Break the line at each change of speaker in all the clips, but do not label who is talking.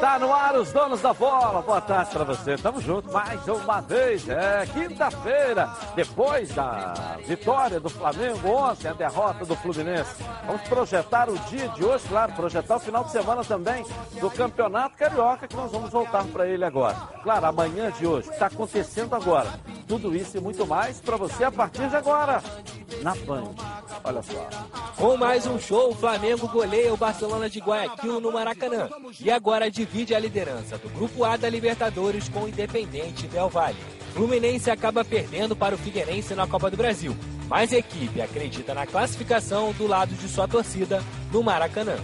Tá no ar os donos da bola. Boa tarde para você. Tamo junto mais uma vez. É quinta-feira, depois da vitória do Flamengo ontem, a derrota do Fluminense. Vamos projetar o dia de hoje, claro, projetar o final de semana também do Campeonato Carioca, que nós vamos voltar para ele agora. Claro, amanhã de hoje, está acontecendo agora. Tudo isso e muito mais para você a partir de agora, na Band. Olha só.
Com mais um show, o Flamengo goleia o Barcelona de Guayaquil no Maracanã. E agora divide a liderança do Grupo A da Libertadores com o Independente Del Valle. Fluminense acaba perdendo para o Figueirense na Copa do Brasil, mas a equipe acredita na classificação do lado de sua torcida no Maracanã.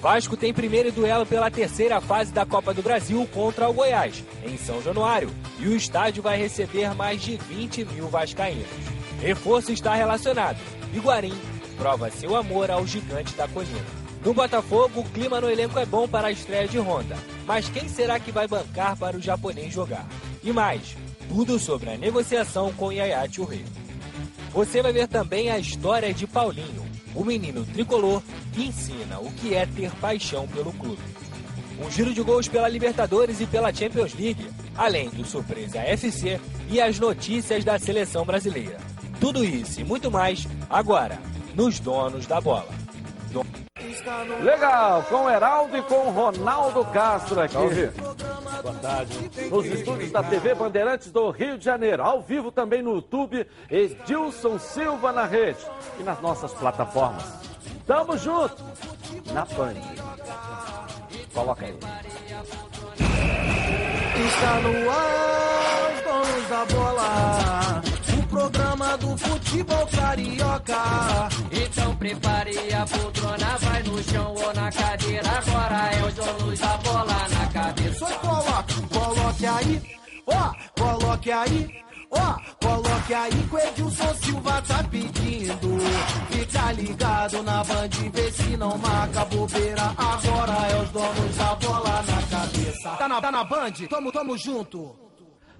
Vasco tem primeiro duelo pela terceira fase da Copa do Brasil contra o Goiás, em São Januário, e o estádio vai receber mais de 20 mil vascaínos. Reforço está relacionado. Iguarim prova seu amor ao gigante da colina. No Botafogo, o clima no elenco é bom para a estreia de Honda, mas quem será que vai bancar para o japonês jogar? E mais, tudo sobre a negociação com Yaya Touré. Você vai ver também a história de Paulinho, o menino tricolor que ensina o que é ter paixão pelo clube. Um giro de gols pela Libertadores e pela Champions League, além do Surpresa FC e as notícias da seleção brasileira. Tudo isso e muito mais agora nos Donos da Bola.
Legal, com o Heraldo e com o Ronaldo Castro aqui.
Boa tarde.
Nos estúdios da TV Bandeirantes do Rio de Janeiro, ao vivo também no YouTube, Edilson Silva na rede e nas nossas plataformas. Tamo junto na Band. Coloca aí.
Está no ar, os donos da bola. O programa do futebol carioca.
Então prepare a poltrona, vai no chão ou na cadeira. Agora é os donos da bola na cabeça.
Coloque, coloque aí, ó, coloque aí. Ó, coloque aí que o Edilson Silva tá pedindo. Fica ligado na Band, vê se não marca bobeira. Agora é os donos da bola na cabeça. Tá na, tá na Band? Tamo, tamo junto.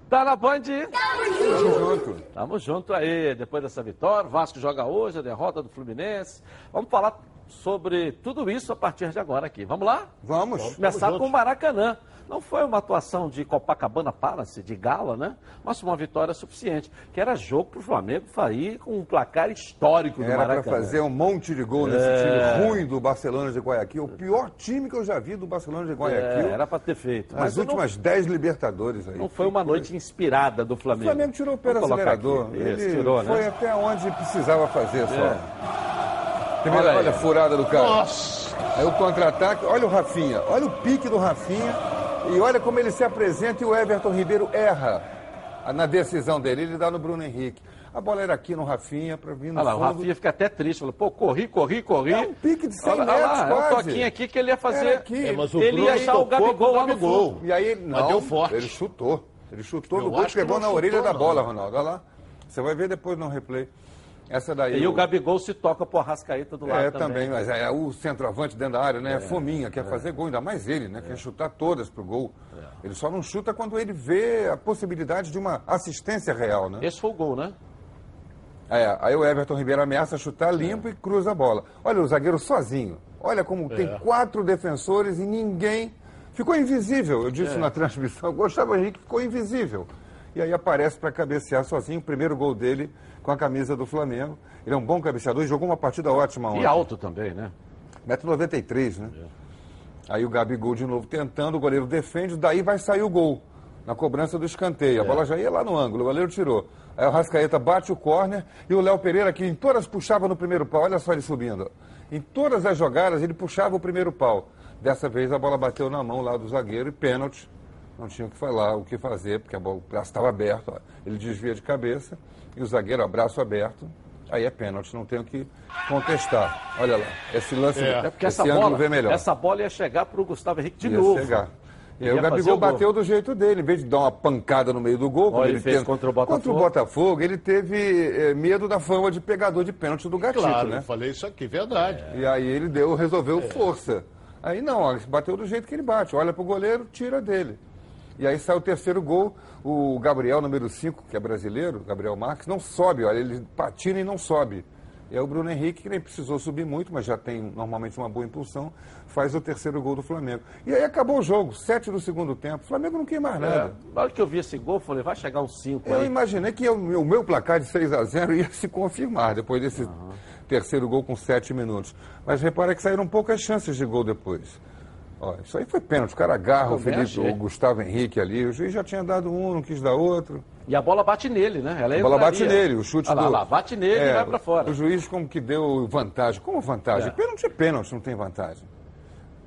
Tá na Band? Tamo junto. Tamo junto aí. Depois dessa vitória, o Vasco joga hoje, a derrota do Fluminense. Vamos falar sobre tudo isso a partir de agora aqui. Vamos lá?
Vamos.
Vamos começar com o Maracanã. Não foi uma atuação de Copacabana Palace, de gala, né? Mas uma vitória suficiente, que era jogo para o Flamengo sair com um placar histórico do
Era
Maracanã.
para fazer um monte de gol nesse
É.
time ruim do Barcelona de Guayaquil. O pior time que eu já vi do Barcelona de Guayaquil.
É, era para ter feito.
Nas
Mas
últimas 10 Libertadores aí.
não, não foi uma noite inspirada do
O
Flamengo.
Flamengo tirou o pé acelerador.
aqui.
Ele
Isso, tirou,
foi
né?
até onde precisava fazer só.
É.
Primeiro,
Olha
olha, furada do cara. Aí o contra-ataque, olha o Rafinha, olha o pique do Rafinha e olha como ele se apresenta e o Everton Ribeiro erra na decisão dele. Ele dá no Bruno Henrique. A bola era aqui no Rafinha para vir no
Olha lá, o
fundo.
Rafinha fica até triste. Falou, pô, corri, corri, corri.
É um pique de 100
olha, olha
metros,
lá, é um
quase.
toquinho aqui que ele ia fazer.
Era aqui. É,
mas o
ele ia achar o Gabigol lá no fundo.
E aí, não,
deu forte.
ele chutou. Ele chutou
Eu
no gol, pegou
não
na orelha
chutou,
da bola,
não.
Ronaldo. Olha lá. Você vai ver depois no replay. Essa daí.
E o Gabigol se toca pro Arrascaeta do lado
É,
também.
também, mas é o centroavante dentro da área, né? É, Fominha, quer fazer gol, ainda mais ele, né? Quer chutar todas pro gol. Ele só não chuta quando ele vê a possibilidade de uma assistência real, né?
Esse foi o gol, né?
É, aí o Everton Ribeiro ameaça chutar limpo e cruza a bola. Olha o zagueiro sozinho. Olha como tem quatro defensores e ninguém. Ficou invisível, eu disse na transmissão. Gustavo Henrique ficou invisível. E aí aparece para cabecear sozinho o primeiro gol dele com a camisa do Flamengo. Ele é um bom cabeceador e jogou uma partida ótima ontem.
E alto também, né?
1,93m, né? Aí o Gabigol de novo tentando, o goleiro defende, daí vai sair o gol. Na cobrança do escanteio. A bola já ia lá no ângulo, o goleiro tirou. Aí o Rascaeta bate o córner e o Léo Pereira, que em todas puxava no primeiro pau, olha só ele subindo. Em todas as jogadas ele puxava o primeiro pau. Dessa vez a bola bateu na mão lá do zagueiro e pênalti. Não tinha o que falar, o que fazer, porque a bola, o braço estava aberto. ó. Ele desvia de cabeça e o zagueiro, ó, braço aberto. Aí é pênalti, não tem o que contestar. Olha lá, esse lance,
É.
É porque
esse
essa
ângulo
bola,
vê melhor.
essa bola ia chegar pro Gustavo Henrique de
Ia
novo.
chegar. E aí o Gabigol
o
bateu do jeito dele, em vez de dar uma pancada no meio do gol, como
ele
ele,
fez
tenta-
contra o Botafogo.
Contra o Botafogo, ele teve eh, medo da fama de pegador de pênalti do Gatito,
Claro,
né?
eu falei isso aqui, verdade.
E aí ele deu, resolveu
É.
força. Aí não, ó, bateu do jeito que ele bate. Olha pro goleiro, tira dele. E aí sai o terceiro gol, o Gabriel, número 5, que é brasileiro, Gabriel Marques, não sobe, olha, ele patina e não sobe. E aí o Bruno Henrique, que nem precisou subir muito, mas já tem normalmente uma boa impulsão, faz o terceiro gol do Flamengo. E aí acabou o jogo, sete do segundo tempo. O Flamengo não quer mais
É,
nada.
na hora que eu vi esse gol, eu falei, vai chegar uns 5
Eu
aí.
imaginei que o meu, meu placar de 6 a 0 ia se confirmar depois desse terceiro gol com 7 minutos. Mas repara que saíram poucas chances de gol depois. Ó, isso aí foi pênalti. O cara agarra o Felipe,
achei.
o Gustavo Henrique ali. O juiz já tinha dado um, não quis dar outro.
E a bola bate nele, né? Ela
A bola bate nele, o chute
Olha lá,
do...
lá, bate nele
É,
e vai pra fora.
O juiz como que deu vantagem. Como vantagem?
É.
Pênalti é pênalti, não tem vantagem.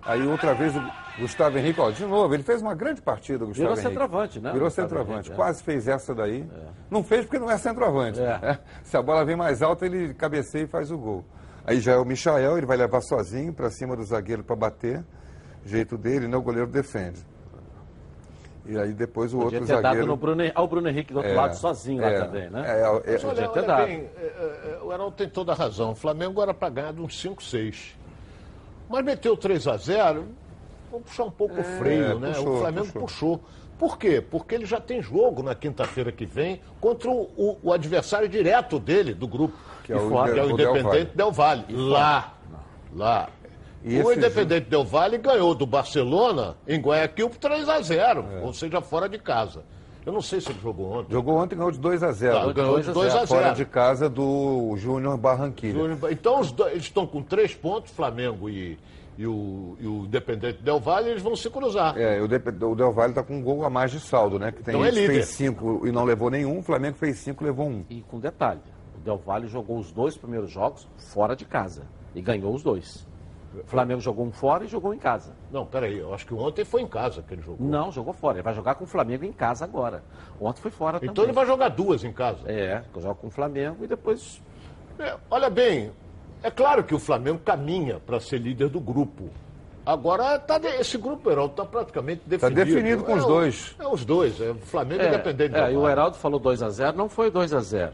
Aí outra vez o Gustavo Henrique, ó, de novo, ele fez uma grande partida, Gustavo
Virou
Henrique.
centroavante, né?
Virou centroavante.
Henrique, é.
Quase fez essa daí. Não fez porque não é centroavante.
É.
né? Se a bola vem mais alta, ele cabeceia e faz o gol. Aí já é o Michael, ele vai levar sozinho para cima do zagueiro para bater. Jeito dele, né? O goleiro defende. E aí depois o
Podia
outro
ter dado
zagueiro...
no Bruno, ao Bruno Henrique do outro
É,
lado sozinho lá
é,
também, né?
é, é,
Podia
Olha,
ter
olha
dado.
bem, é, é, o Heraldo tem toda a razão. O Flamengo era para ganhar de uns 5, 6. Mas meteu 3 a 0 vamos puxar um pouco o freio, né?
puxou,
o Flamengo
puxou.
puxou. Por quê? Porque ele já tem jogo na quinta-feira que vem contra o, o- o adversário direto dele, do grupo.
Que é o
que é o
Del- Del
Independente Del Valle. Lá. Lá.
E
o
esse
Independente Del Valle ganhou do Barcelona em Guayaquil por 3 a 0 ou seja, fora de casa. Eu não sei se ele jogou ontem.
Jogou ontem e ganhou de 2 a 0
Tá, ganhou de 2 a 0
Fora de casa do Júnior Barranquilha.
Então os dois, eles estão com três pontos, Flamengo e, e o, e o Independente Del Valle, eles vão se cruzar.
É, o, Dep- o Del Valle está com um gol a mais de saldo, né? Que tem
Então é líder.
fez cinco e não levou nenhum, o Flamengo fez cinco e levou um.
E com detalhe, o Del Valle jogou os dois primeiros jogos fora de casa e ganhou os dois. O Flamengo jogou um fora e jogou em casa.
Não, peraí, eu acho que ontem foi em casa que ele jogou.
Não, jogou fora. Ele vai jogar com o Flamengo em casa agora. Ontem foi fora
Então
também.
ele vai jogar duas em casa.
É, joga com o Flamengo e depois
É, olha bem, é claro que o Flamengo caminha para ser líder do grupo. Agora tá de- esse grupo, Heraldo, está praticamente definido.
definido com
É
os dois.
É os dois, é o Flamengo e
É,
Independente
é, e o. Heraldo falou 2x0, não foi 2x0.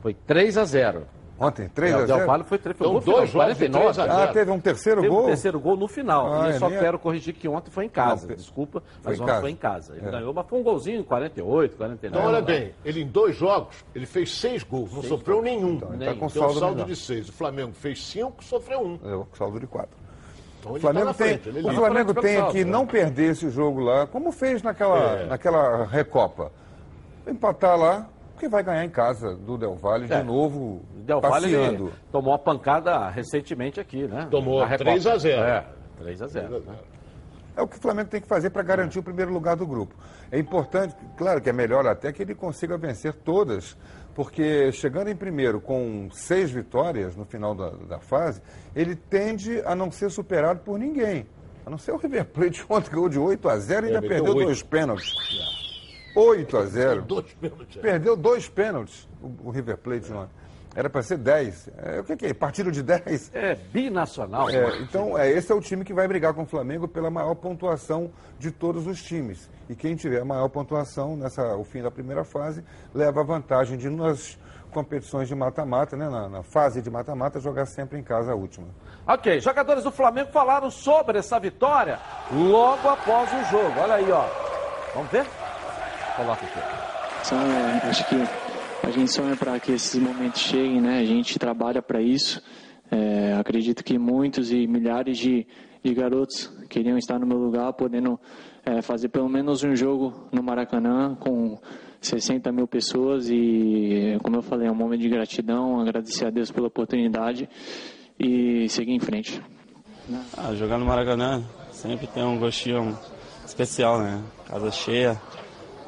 Foi 3x0.
Ontem, 3
É,
a
o Del
0
Valle foi 3 foi
Então,
gol final,
dois jogos de
49.
3 a 0.
Ah, teve um terceiro
Teve
gol?
um terceiro gol no final.
Ah,
e eu só
nem é-
quero corrigir que ontem foi em casa.
Não,
Desculpa,
foi
mas
em
ontem
casa.
foi em casa. Ele
É.
ganhou, mas foi um golzinho, 48, 49.
Então, olha bem, ele em dois jogos, ele fez seis gols, não sofreu nenhum.
Então, ele tá com
Tem um
saldo,
saldo de seis. O Flamengo fez cinco, sofreu um.
É, o saldo de 4.
Então
O
ele
Flamengo,
tá
tem,
frente. É
o. Flamengo tem
saldo,
que
né?
não perder esse jogo lá, como fez naquela,
É.
naquela Recopa. Empatar lá, porque vai ganhar em casa do Del Valle
É.
de novo,
Del Valle tomou uma pancada recentemente aqui, né?
Tomou
Recopa.
3 a 0.
É, 3 a 0. né?
É o que o Flamengo tem que fazer para garantir o primeiro lugar do grupo. É importante, claro que é melhor até que ele consiga vencer todas, porque chegando em primeiro com seis vitórias no final da, da fase, ele tende a não ser superado por ninguém. A não ser o River Plate ontem ganhou de 8 a 0 e ainda
É,
perdeu
oito.
dois pênaltis. 8 a 0.
Dois pênaltis.
Perdeu dois pênaltis o, o River Plate ontem. Era para ser 10. É, o que, que é? Partido de 10?
É binacional.
É, então, é, esse é o time que vai brigar com o Flamengo pela maior pontuação de todos os times. E quem tiver a maior pontuação nessa o fim da primeira fase leva a vantagem de nas competições de mata-mata, né, na, na fase de mata-mata, jogar sempre em casa a última.
Ok, jogadores do Flamengo falaram sobre essa vitória logo após o jogo. Olha aí, ó. Vamos ver? Coloca aqui.
Só, é, acho que a gente sonha para que esses momentos cheguem, né? A gente trabalha para isso. É, acredito que muitos e milhares de, de garotos queriam estar no meu lugar, podendo é, fazer pelo menos um jogo no Maracanã com 60 mil pessoas e, como eu falei, é um momento de gratidão, agradecer a Deus pela oportunidade e seguir em frente.
Ah, jogar no Maracanã sempre tem um gostinho especial, né? Casa cheia,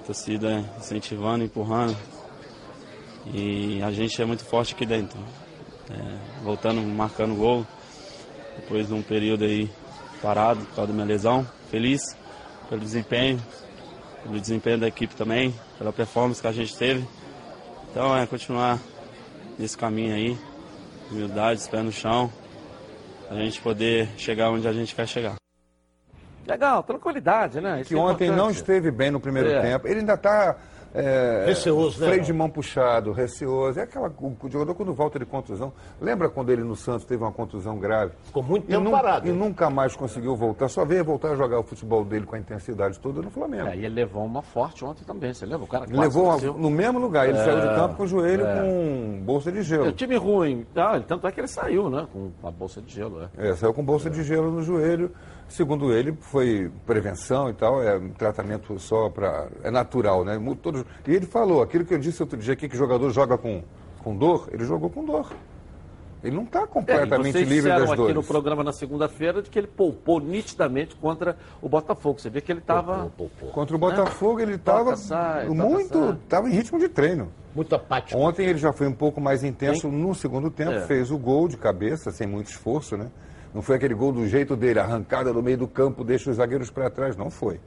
torcida incentivando, empurrando. E a gente é muito forte aqui dentro. É, voltando, marcando gol. Depois de um período aí parado por causa da minha lesão. Feliz pelo desempenho, pelo desempenho da equipe também, pela performance que a gente teve. Então é continuar nesse caminho aí, humildade, pé no chão, a gente poder chegar onde a gente quer chegar.
Legal, tranquilidade, né? Isso
Que
é
ontem não
importante.
esteve bem no primeiro
É.
tempo. Ele ainda está é,
Receoso, né,
freio de mão puxado, receoso. É aquela, o, o jogador quando volta de contusão. Lembra quando ele no Santos teve uma contusão grave?
Ficou muito
E,
tempo
nun-
parado.
e
hein?
nunca mais conseguiu voltar. Só veio voltar a jogar o futebol dele com a intensidade toda no Flamengo.
É, e ele levou uma forte ontem também, você lembra? O cara
levou uma- no mesmo lugar. Ele saiu de campo com o joelho
é.
com bolsa de
É,
gelo.
o time ruim. Ah, tanto é que ele saiu, né? Com a bolsa de gelo. É.
É, saiu com bolsa de gelo no joelho. Segundo ele, foi prevenção e tal, é um tratamento só para. É natural, né? Mu- E ele falou, aquilo que eu disse outro dia aqui, que o jogador joga com, com dor, ele jogou com dor. Ele não está
É,
completamente
vocês
livre das
aqui no
dores.
programa na segunda-feira de que ele poupou nitidamente contra o Botafogo. Você vê que ele estava.
Contra o Botafogo, ele estava muito. Estava em ritmo de treino.
Muito apático.
Ontem ele já foi um pouco mais intenso no segundo tempo,
É.
fez o gol de cabeça, sem muito esforço, né? Não foi aquele gol do jeito dele, arrancada no meio do campo, deixa os zagueiros para trás, não foi.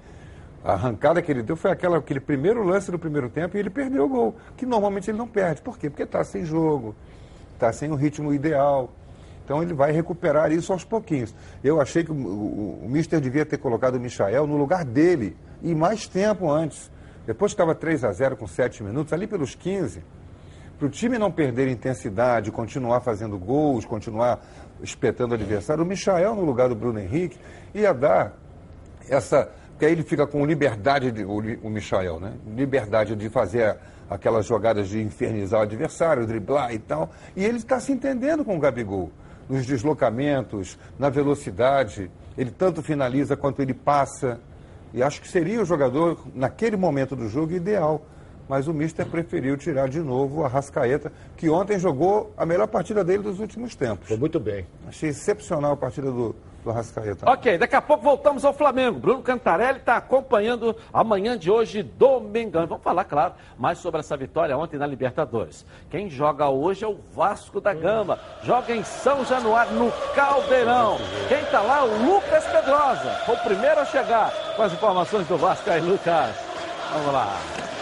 A arrancada que ele deu foi aquela, aquele primeiro lance do primeiro tempo e ele perdeu o gol, que normalmente ele não perde. Por quê? Porque está sem jogo, está sem o ritmo ideal. Então ele vai recuperar isso aos pouquinhos. Eu achei que o, o, o Mister devia ter colocado o Michael no lugar dele e mais tempo antes. Depois que estava 3 a 0 com 7 minutos, ali pelos 15, para o time não perder intensidade, continuar fazendo gols, continuar espetando o adversário, o Michael no lugar do Bruno Henrique ia dar essa. Porque aí ele fica com liberdade, de, o, o Michael, né? Liberdade de fazer aquelas jogadas de infernizar o adversário, driblar e tal. E ele está se entendendo com o Gabigol. Nos deslocamentos, na velocidade. Ele tanto finaliza quanto ele passa. E acho que seria o jogador, naquele momento do jogo, ideal. Mas o Mister preferiu tirar de novo a Rascaeta, que ontem jogou a melhor partida dele dos últimos tempos.
Foi muito bem.
Achei excepcional a partida do, do Rascaeta.
Ok, daqui a pouco voltamos ao Flamengo. Bruno Cantarelli está acompanhando a manhã de hoje, domingão. Vamos falar, claro, mais sobre essa vitória ontem na Libertadores. Quem joga hoje é o Vasco da Gama. Joga em São Januário, no Caldeirão. Quem está lá? O Lucas Pedrosa. Foi o primeiro a chegar com as informações do Vasco aí, Lucas. Vamos lá.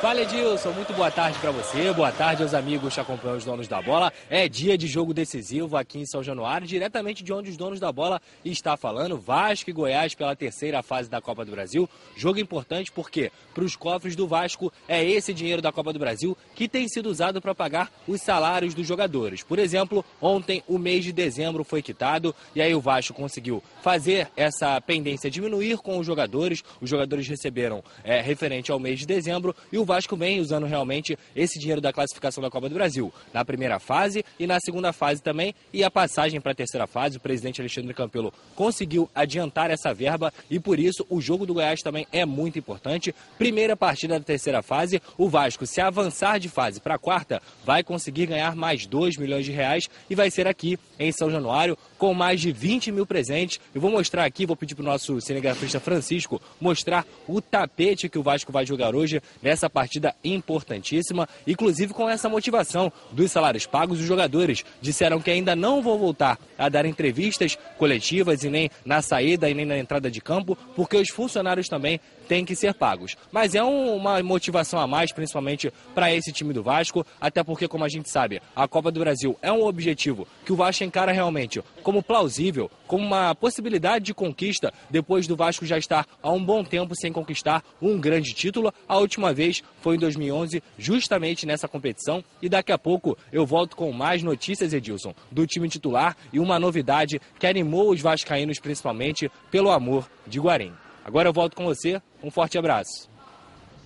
Fala Edilson, muito boa tarde para você, boa tarde aos amigos que acompanham os donos da bola. É dia de jogo decisivo aqui em São Januário, diretamente de onde os donos da bola está falando, Vasco e Goiás pela terceira fase da Copa do Brasil. Jogo importante porque para os cofres do Vasco é esse dinheiro da Copa do Brasil que tem sido usado para pagar os salários dos jogadores. Por exemplo, ontem o mês de dezembro foi quitado e aí o Vasco conseguiu fazer essa pendência diminuir com os jogadores. Os jogadores receberam é, referente ao mês de dezembro e o Vasco vem usando realmente esse dinheiro da classificação da Copa do Brasil na primeira fase e na segunda fase também. E a passagem para a terceira fase, o presidente Alexandre Campelo conseguiu adiantar essa verba e por isso o jogo do Goiás também é muito importante. Primeira partida da terceira fase, o Vasco, se avançar de fase para a quarta, vai conseguir ganhar mais 2 milhões de reais e vai ser aqui em São Januário com mais de 20 mil presentes. Eu vou mostrar aqui, vou pedir para o nosso cinegrafista Francisco mostrar o tapete que o Vasco vai jogar hoje nessa partida importantíssima, inclusive com essa motivação dos salários pagos. Os jogadores disseram que ainda não vão voltar a dar entrevistas coletivas e nem na saída e nem na entrada de campo, porque os funcionários também têm que ser pagos. Mas é um- uma motivação a mais, principalmente para esse time do Vasco, até porque, como a gente sabe, a Copa do Brasil é um objetivo que o Vasco encara realmente como plausível, como uma possibilidade de conquista, depois do Vasco já estar há um bom tempo sem conquistar um grande título. A última vez foi em 2011, justamente nessa competição. E daqui a pouco eu volto com mais notícias, Edilson, do time titular e uma novidade que animou os vascaínos, principalmente pelo amor de Guarim. Agora eu volto com você. Um forte abraço.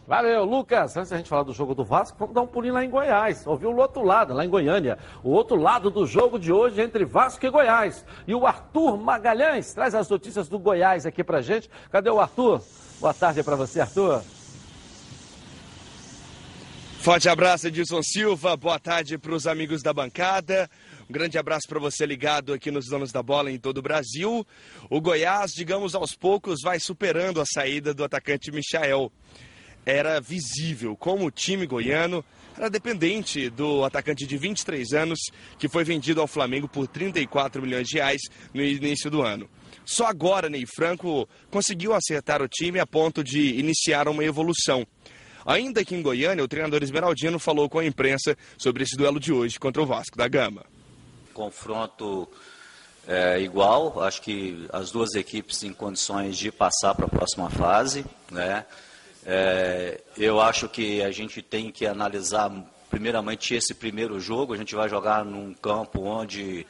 Valeu, Lucas. Antes da gente falar do jogo do Vasco, vamos dar um pulinho lá em Goiás. Ouviu o outro lado, lá em Goiânia. O outro lado do jogo de hoje entre Vasco e Goiás. E o Arthur Magalhães traz as notícias do Goiás aqui pra gente. Cadê o Arthur? Boa tarde pra você, Arthur.
Forte abraço, Edilson Silva. Boa tarde para os amigos da bancada. Um grande abraço para você ligado aqui nos Donos da Bola em todo o Brasil. O Goiás, digamos aos poucos, vai superando a saída do atacante Michael. Era visível como o time goiano era dependente do atacante de 23 anos que foi vendido ao Flamengo por 34 milhões de reais no início do ano. Só agora Ney Franco conseguiu acertar o time a ponto de iniciar uma evolução. Ainda que em Goiânia, o treinador Esmeraldino falou com a imprensa sobre esse duelo de hoje contra o Vasco da Gama.
Confronto é, igual. Acho que as duas equipes em condições de passar para a próxima fase. Né? É, eu acho que a gente tem que analisar primeiramente esse primeiro jogo. A gente vai jogar num campo onde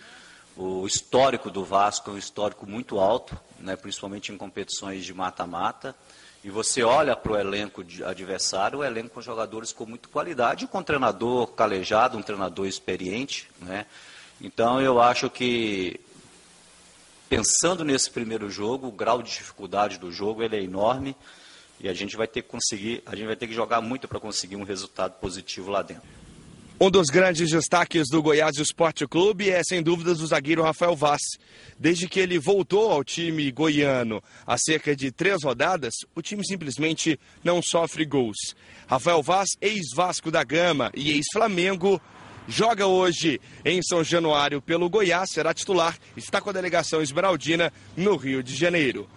o histórico do Vasco é um histórico muito alto, né, principalmente em competições de mata-mata. E você olha para o elenco adversário, o elenco com jogadores com muita qualidade, com um treinador calejado, um treinador experiente. Né? Então eu acho que, pensando nesse primeiro jogo, o grau de dificuldade do jogo ele é enorme e a gente vai ter que conseguir, a gente vai ter que jogar muito para conseguir um resultado positivo lá dentro.
Um dos grandes destaques do Goiás Esporte Clube é, sem dúvidas, o zagueiro Rafael Vaz. Desde que ele voltou ao time goiano há cerca de três rodadas, o time simplesmente não sofre gols. Rafael Vaz, ex-Vasco da Gama e ex-Flamengo, joga hoje em São Januário pelo Goiás, será titular, está com a delegação esmeraldina no Rio de Janeiro.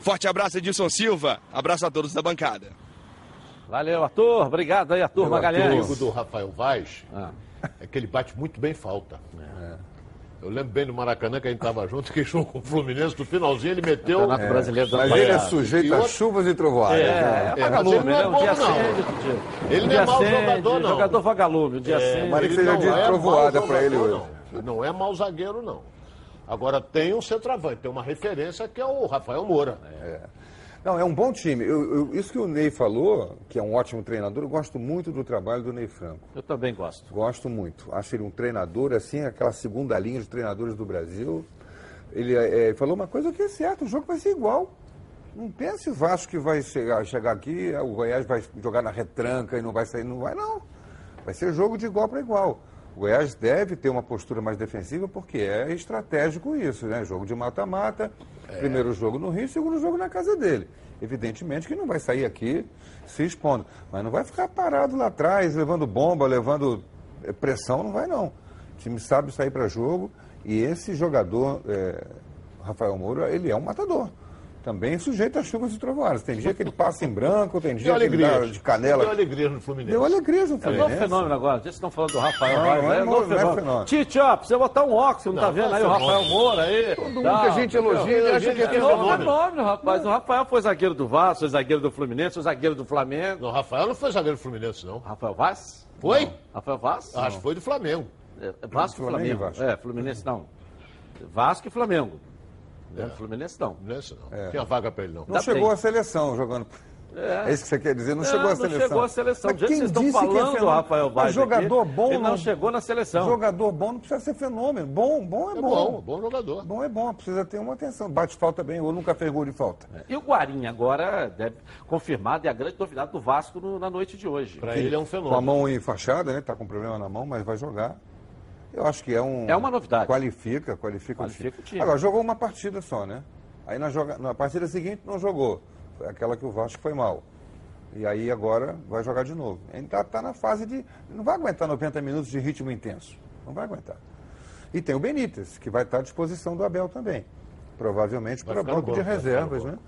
Forte abraço, Edilson Silva. Abraço a todos da bancada.
Valeu, Arthur. Obrigado aí, Arthur Magalhães.
O do Rafael Vaz ah. é que ele bate muito bem falta. É. Eu lembro bem do Maracanã que a gente estava junto, que jogou com o Fluminense, no finalzinho ele meteu.
É, brasileiro mas ele é sujeito a chuvas e trovoadas. É,
é, é, vagalume, ele não é, bom, dia não.
Ele não é mau jogador, não.
Jogador vagalume, o dia é,
Mas que seja de é trovoada para ele hoje.
Não. não é mau zagueiro, não. Agora tem um centroavante, tem uma referência que é o Rafael Moura.
É. Não, é um bom time. Eu, eu, isso que o Ney falou, que é um ótimo treinador, eu gosto muito do trabalho do Ney Franco.
Eu também gosto.
Gosto muito. Acho ele um treinador, assim, aquela segunda linha de treinadores do Brasil. Ele é, falou uma coisa que é certa, o jogo vai ser igual. Não pense o Vasco que vai chegar, chegar aqui, o Goiás vai jogar na retranca e não vai sair. Não vai, não. Vai ser jogo de igual para igual. O Goiás deve ter uma postura mais defensiva porque é estratégico isso, né? Jogo de mata-mata, é. primeiro jogo no Rio, segundo jogo na casa dele. Evidentemente que não vai sair aqui se expondo, mas não vai ficar parado lá atrás, levando bomba, levando eh, pressão, não vai não. O time sabe sair para jogo e esse jogador, é, Rafael Moura, ele é um matador também sujeito a chuvas e trovoadas. Tem dia que ele passa em branco, tem dia que ele dá de canela.
Deu alegria no Fluminense.
Deu alegria no Fluminense.
É um novo fenômeno agora. Vocês estão falando do Rafael não, Moura. Não é, é, novo fenômeno. fenômeno. Tite, ó, precisa botar um óxido, não, tá vendo aí o Rafael Moura aí?
Todo mundo que a gente elogia, ele acha que é
novo fenômeno, rapaz. O Rafael foi zagueiro do Vasco, foi zagueiro do Fluminense, foi zagueiro do Flamengo.
Não, o Rafael não foi zagueiro do Fluminense, não.
Rafael Vaz?
Foi?
Rafael Vaz?
Acho que foi do Flamengo.
É, Vasco e Flamengo. É, Fluminense não. Vasco e Flamengo. É. Fluminense não.
Fluminense não. É. Tinha vaga para ele não.
Não Dá chegou à seleção jogando. É. é. isso que você quer dizer? Não, chegou à seleção.
Não chegou à seleção. Mas quem vocês estão falando, que é Rafael Vaz
jogador aqui, bom
ele não, não chegou na seleção.
Jogador bom não precisa ser fenômeno. Bom, bom é,
é
bom.
bom. Bom jogador.
Bom é bom, precisa ter uma atenção. Bate falta bem ou nunca fez gol de falta.
É. E o Guarim agora deve confirmado e a grande novidade do Vasco no, na noite de hoje.
Para ele é um fenômeno.
Com a mão enfaixada, né? Tá com problema na mão, mas vai jogar. Eu acho que é um.
É uma novidade.
Qualifica, qualifica, qualifica o time. Agora, jogou uma partida só, né? Aí na, joga... na partida seguinte não jogou. Foi aquela que o Vasco foi mal. E aí agora vai jogar de novo. Ele está tá na fase de. Não vai aguentar 90 minutos de ritmo intenso. Não vai aguentar. E tem o Benítez, que vai estar à disposição do Abel também. Provavelmente para banco de reservas, né?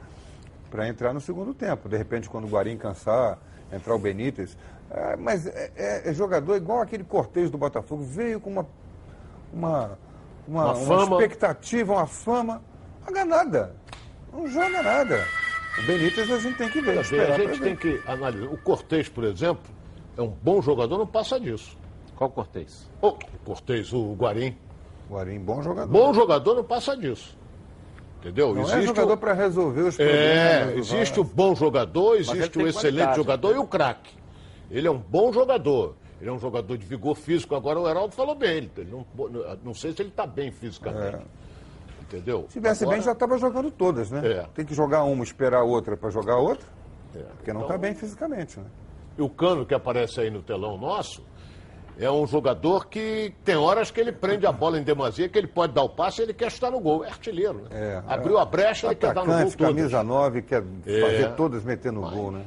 Para entrar no segundo tempo. De repente, quando o Guarim cansar, entrar o Benítez. É, mas é, é, é, jogador igual aquele Cortez do Botafogo. Veio com uma, uma, uma, uma, uma expectativa, uma fama. Não joga nada. Não joga nada. O Benítez a gente tem que ver.
a gente tem que analisar. O Cortez, por exemplo, é um bom jogador, não passa disso.
Qual Cortez?
O Cortez, o Guarim.
Guarim, bom jogador.
Bom jogador, não passa disso. Entendeu?
Não é existe é jogador o... para resolver os
problemas. É, existe o bom jogador, existe o excelente jogador né? e o craque. Ele é um bom jogador. Ele é um jogador de vigor físico. Agora o Heraldo falou bem. Ele não, não sei se ele está bem fisicamente. É. Entendeu?
Se tivesse Agora... bem, já estava jogando todas, né? É. Tem que jogar uma, esperar a outra para jogar outra. É. Porque não está então... bem fisicamente, né?
E o Cano que aparece aí no telão nosso é um jogador que tem horas que ele prende a bola em demasia, que ele pode dar o passe e ele quer estar no gol. É artilheiro, né? É, Abriu a brecha, ele quer dar no gol
todas. camisa 9, quer é. fazer todas metendo no gol, né?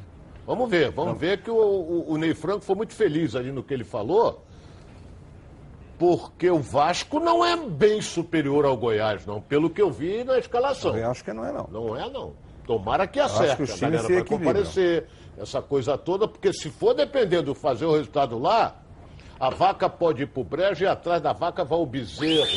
Vamos ver, vamos não. ver que o, o, o Ney Franco foi muito feliz ali no que ele falou porque o Vasco não é bem superior ao Goiás, não, pelo que eu vi na escalação.
Eu acho que não é, não.
Não é, não. Tomara que acerte, que a galera vai comparecer, essa coisa toda, porque se for dependendo de fazer o resultado lá, a vaca pode ir pro brejo e atrás da vaca vai o bezerro.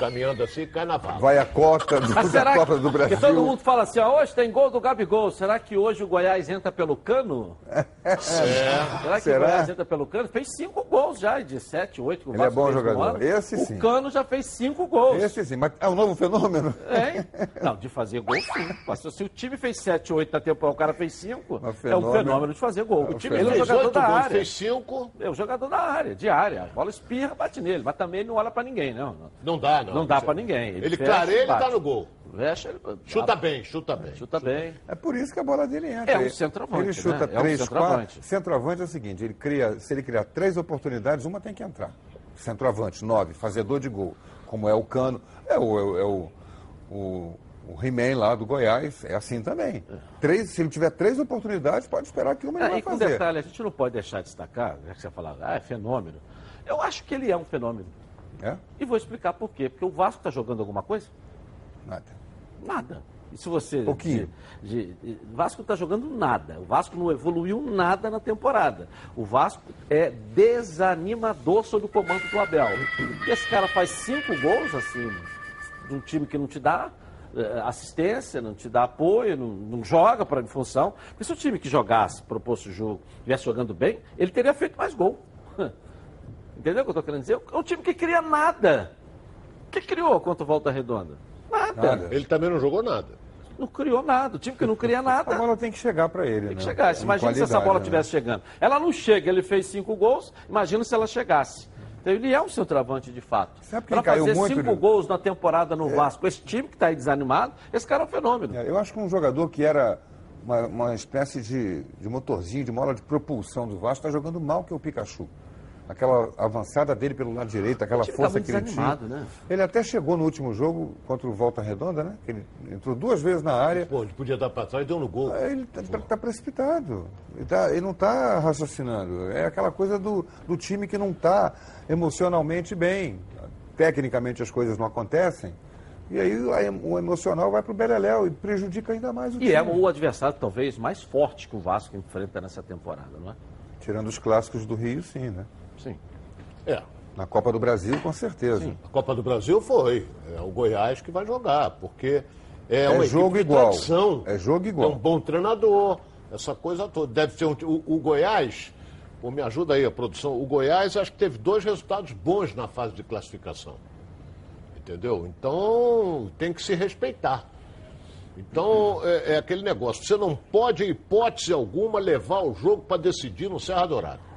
Caminhando assim, carnaval.
Vai a cota do,
Mas será
Copa
que,
do Brasil.
Porque todo mundo fala assim, ó, hoje tem gol do Gabigol. Será que hoje o Goiás entra pelo cano?
É.
Será que
Será?
o Goiás entra pelo cano? Fez cinco gols já, de sete, oito. que o
Ele é bom jogador.
ano.
Esse
o
sim.
Cano já fez cinco gols.
Esse sim, mas é um novo fenômeno.
Hein? Não, de fazer gol sim. Mas Se o time fez 7, 8 na temporada, o cara fez 5, é um
fenômeno.
fenômeno de fazer gol. O time ele é um jogador
oito
da área.
fez cinco.
É o jogador da área, de área. A bola espirra, bate nele, mas também ele não olha pra ninguém, não.
Não dá, não.
Não dá pra ninguém.
Ele
fecha
clareia,
e
ele tá no gol.
Fecha, ele...
Chuta bem, chuta bem.
Chuta bem.
É por isso que a bola dele entra.
É um
Ele-
centroavante,
Ele chuta
né? É um
três,
centroavante.
quatro. Centroavante é o seguinte, ele cria, se ele criar três oportunidades, uma tem que entrar. Centroavante, nove, fazedor de gol. Como é o Cano, é o, é o, é o, o, o He-Man lá do Goiás, é assim também. Três, se ele tiver três oportunidades, pode esperar que uma ele
É,
vai
e com
fazer.
detalhe, a gente não pode deixar de destacar, já que você falar, ah, é fenômeno. Eu acho que ele é um fenômeno.
É?
E vou explicar por quê. Porque o Vasco está jogando alguma coisa?
Nada.
Nada. E se você.
Pouquinho.
de- de- o Vasco está jogando nada. O Vasco não evoluiu nada na temporada. O Vasco é desanimador sob o comando do Abel. E esse cara faz cinco gols, assim, de um time que não te dá eh, assistência, não te dá apoio, não, não joga para função. Porque se o time que jogasse, proposto o jogo, estivesse jogando bem, ele teria feito mais gol. Entendeu o que eu estou querendo dizer? É um time que cria nada. O que criou contra o Volta Redonda? Nada.
Nada.
Ele também não jogou nada.
Não criou nada. O time que não cria nada.
A bola tem que chegar para ele,
Tem que
né?
chegar.
Em
Imagina se essa bola
né?
estivesse chegando. Ela não chega, ele fez cinco gols. Imagina se ela chegasse. Então ele é um centroavante de fato. Para fazer
muito,
cinco gols na temporada no Vasco, esse time que está aí desanimado, esse cara é um fenômeno.
É, Eu acho que um jogador que era uma, uma espécie de, de motorzinho, de mola de propulsão do Vasco, está jogando mal que é o Pikachu. Aquela avançada dele pelo lado direito, aquela força
tá
que ele tinha.
né?
Ele até chegou no último jogo contra o Volta Redonda, né? Que ele entrou duas vezes na área.
Pô, ele podia dar pra trás e deu no gol.
Aí Ele está precipitado. Ele, tá- ele não está raciocinando. É aquela coisa do, do time que não está emocionalmente bem. Tecnicamente as coisas não acontecem. E aí o emocional vai para o Beleléu e prejudica ainda mais o
E
time.
é o adversário talvez mais forte que o Vasco enfrenta nessa temporada, não é?
Tirando os clássicos do Rio, sim, né?
Sim.
É.
Na Copa do Brasil, com certeza.
A Copa do Brasil foi. É o Goiás que vai jogar, porque é, uma
jogo igual.
tradição.
É jogo igual.
É um bom treinador, essa coisa toda. Deve ter um. O, o Goiás, pô, me ajuda aí a produção. O Goiás acho que teve dois resultados bons na fase de classificação. Entendeu? Então tem que se respeitar. Então é, é aquele negócio. Você não pode, em hipótese alguma, levar o jogo para decidir no Serra Dourada.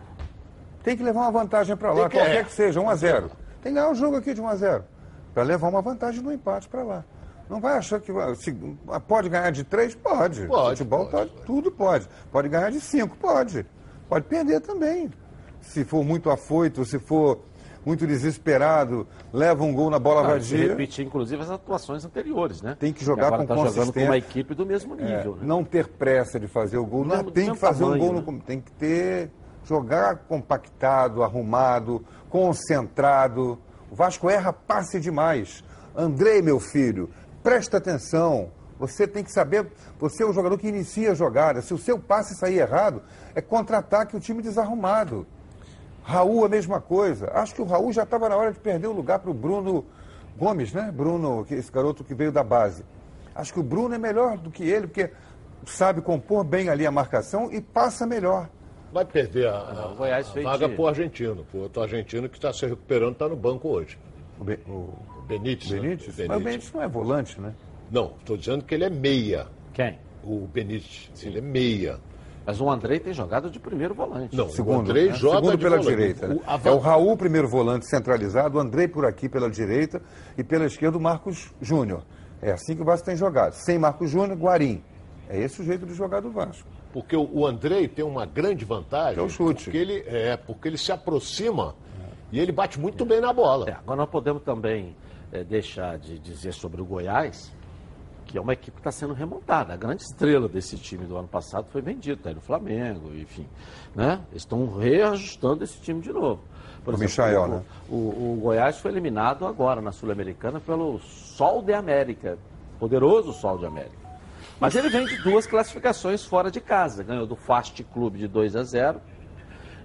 Tem que levar uma vantagem para lá,
Tem que-
qualquer
é.
que seja, 1 a 0 Tem que ganhar o jogo aqui de 1 a 0 Para levar uma vantagem no empate para lá. Não vai achar que se- pode ganhar de 3? Pode.
Pode,
Futebol
pode,
tá- tudo pode. Pode ganhar de 5? Pode. Pode perder também. Se for muito afoito, se for muito desesperado, leva um gol na bola
se
vadia.
repetir, inclusive, as atuações anteriores, né?
Tem que jogar com
tá jogando com
consistência.
uma equipe do mesmo
É,
nível, né?
Não ter pressa de fazer o gol, não,
Mesmo-
tem
mesmo
que fazer um
tamanho,
gol,
né?
no, tem que ter jogar compactado, arrumado, concentrado. O Vasco erra passe demais. Andrei, meu filho, presta atenção. Você tem que saber, você é o jogador que inicia a jogada. Se o seu passe sair errado, é contra-ataque o time desarrumado. Raul, a mesma coisa. Acho que o Raul já estava na hora de perder o lugar para o Bruno Gomes, né? Bruno, esse garoto que veio da base. Acho que o Bruno é melhor do que ele, porque sabe compor bem ali a marcação e passa melhor.
Vai perder a, a-
o Goiás
a vaga
de-
pro argentino. Pro outro argentino que está se recuperando, está no banco hoje.
O, Be- o
O Benítez. né?
Benítez?
Benítez.
Mas o Benítez não é volante, né?
Não, estou dizendo que ele é meia.
Quem?
O Benítez. Ele é meia.
Mas o Andrei tem jogado de primeiro volante.
Não, o
Segundo,
Andrei
né?
joga
Segundo
de
pela
volante.
direita. né?
O- a
É o Raul, primeiro volante centralizado, o Andrei por aqui pela direita e pela esquerda o Marcos Júnior. É assim que o Vasco tem jogado. Sem Marcos Júnior, Guarim. É esse o jeito de jogar do Vasco.
Porque o, o Andrei tem uma grande vantagem.
Que é o chute.
Porque ele, é, porque ele se aproxima e ele bate muito bem na bola.
É, agora nós podemos também é, deixar de dizer sobre o Goiás, que é uma equipe que está sendo remontada. A grande estrela desse time do ano passado foi vendido, está aí no Flamengo, enfim. Né? Eles estão reajustando esse time de novo. Por
O Michael, né?
o, o Goiás foi eliminado agora na Sul-Americana pelo Sol de América, poderoso Sol de América. Mas ele vem de duas classificações fora de casa. Ganhou do Fast Clube de 2 a 0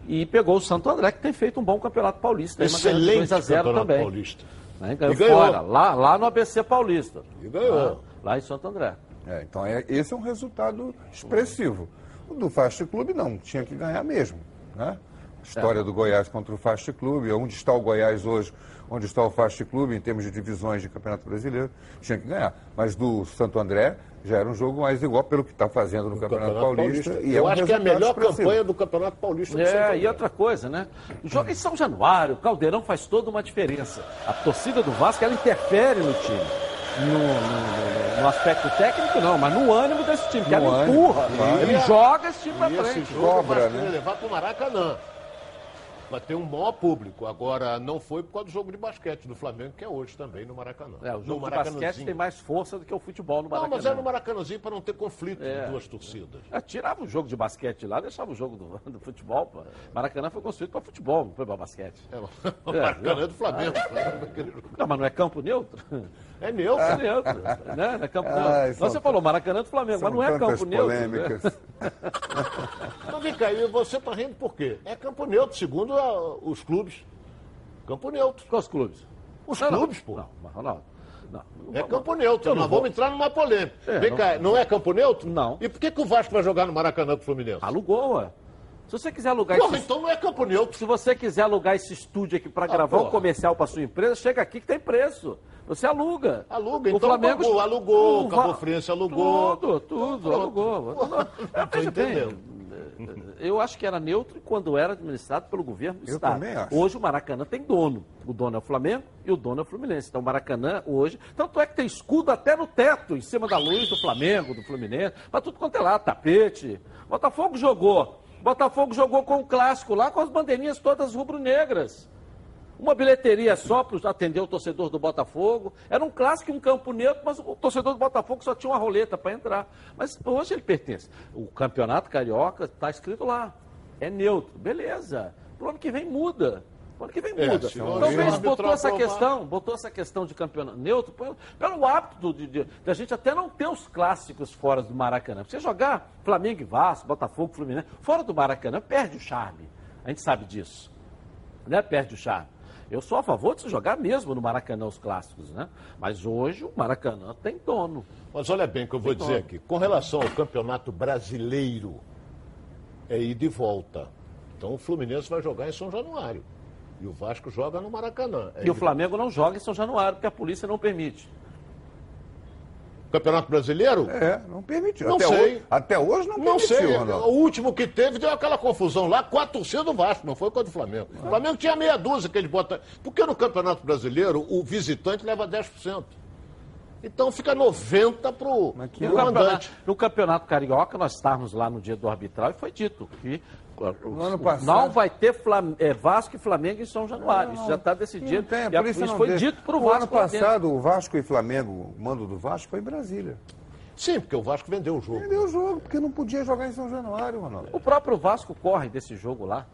e pegou o Santo André, que tem feito um bom campeonato paulista.
Excelente
2 a 0
campeonato
também.
paulista.
Né? Ganhou,
ganhou.
fora, lá, lá no ABC Paulista.
E ganhou.
Lá, lá em Santo André.
É, então é, esse é um resultado expressivo. O do Fast Clube não, tinha que ganhar mesmo. Né? A história do Goiás contra o Fast Clube, onde está o Goiás hoje, onde está o Fast Clube em termos de divisões de Campeonato Brasileiro, tinha que ganhar. Mas do Santo André já era um jogo mais igual pelo que está fazendo no Campeonato, Paulista. E
Eu
é um
acho que é a melhor campanha do Campeonato Paulista
É, e outra coisa, né? O jogo em São Januário, o Caldeirão faz toda uma diferença. A torcida do Vasco, ela interfere no time. No, no- no- no aspecto técnico, não, mas no ânimo desse time, que
No
ela
ânimo,
empurra. Ele joga esse time pra
esse
frente.
jogo
Cobra,
o Vasco
né?
levar para o Maracanã. Vai ter um maior público. Agora, não foi por causa do jogo de basquete do Flamengo, que é hoje também no Maracanã.
É, o
no
jogo de basquete tem mais força do que o futebol no
Não,
Maracanã.
mas é no Maracanãzinho para não ter conflito
É.
de duas torcidas.
É, tirava o jogo de basquete lá, deixava o jogo do, do futebol. Pô. Maracanã foi construído para futebol, não foi para basquete.
É, o Maracanã é do Flamengo.
Não, mas não é campo neutro?
É neutro.
É neutro, né? Não é campo neutro. Não, você falou Maracanã do Flamengo, mas não é campo neutro.
polêmicas.
né?
Mas vem cá, e você está rindo por quê? É campo neutro, segundo a- os clubes. Campo neutro.
Quais os clubes?
Os
Não, não.
clubes, pô.
Não, mas Ronaldo. Não, não
É campo neutro.
Eu não
Nós
vou-
vamos entrar numa polêmica.
É,
Vem
não-
cá, não é campo neutro?
Não.
E por que, que o Vasco vai jogar no Maracanã com o Fluminense?
Alugou, ué. Se você quiser alugar
Porra,
esse
então não é campo neutro.
Se você quiser alugar esse estúdio aqui para gravar um
porra.
comercial para sua empresa, chega aqui que tem preço. Você aluga.
Aluga,
O
então
Flamengo
alugou, alugou,
o
Cabo Friense alugou.
Tudo, tudo,
Pronto.
alugou. Bem,
entendendo.
Eu acho que era neutro quando era administrado pelo governo do
Eu
Estado.
também acho.
Hoje o Maracanã tem dono. O dono é o Flamengo e o dono é o Fluminense. Então o Maracanã hoje. Tanto é que tem escudo até no teto, em cima da luz do Flamengo, do Fluminense. Mas tudo quanto é lá, tapete. Botafogo jogou. Botafogo jogou com o clássico lá, com as bandeirinhas todas rubro-negras. Uma bilheteria só para atender o torcedor do Botafogo. Era um clássico um campo neutro, mas o torcedor do Botafogo só tinha uma roleta para entrar. Mas hoje ele pertence. O campeonato carioca está escrito lá. É neutro. Beleza. Pro ano que vem muda. Ano que vem
É,
muda.
o
Talvez
árbitro
botou essa questão, botou essa questão de campeonato neutro pelo, pelo hábito da gente até não ter os clássicos fora do Maracanã. Você jogar Flamengo e Vasco, Botafogo, Fluminense, fora do Maracanã, perde o charme. A gente sabe disso né, perde o charme. Eu sou a favor de se jogar mesmo no Maracanã os clássicos, né? Mas hoje o Maracanã tem dono.
Mas olha bem o que eu vou dizer aqui. Com relação ao campeonato brasileiro, é ida e volta. Então o Fluminense vai jogar em São Januário. E o Vasco joga no Maracanã. É
E o Flamengo não joga em São Januário, porque a polícia não permite.
Campeonato brasileiro?
É, não permitiu.
Não
até,
sei.
Hoje, até hoje não,
Não
permitiu,
sei,
Ronaldo.
o último que teve deu aquela confusão lá com a torcida do Vasco, não foi com a do Flamengo. O Flamengo tinha meia dúzia que ele bota. Porque no Campeonato Brasileiro o visitante leva 10%. Então fica 90% pro,
Mas que
pro
No campeonato,
mandante.
no campeonato Carioca, nós estávamos lá no dia do arbitral e foi dito que não vai ter Flam- é, Vasco e Flamengo em São Januário. Isso já está decidido.
Não tem, a
e isso
não
foi
deixa.
dito para o
No
Vasco.
ano passado, o Vasco e Flamengo, o mando do Vasco foi em Brasília.
Sim, porque o Vasco vendeu o jogo.
Perdeu o jogo, porque não podia jogar em São Januário, Ronaldo.
O próprio Vasco corre desse jogo lá.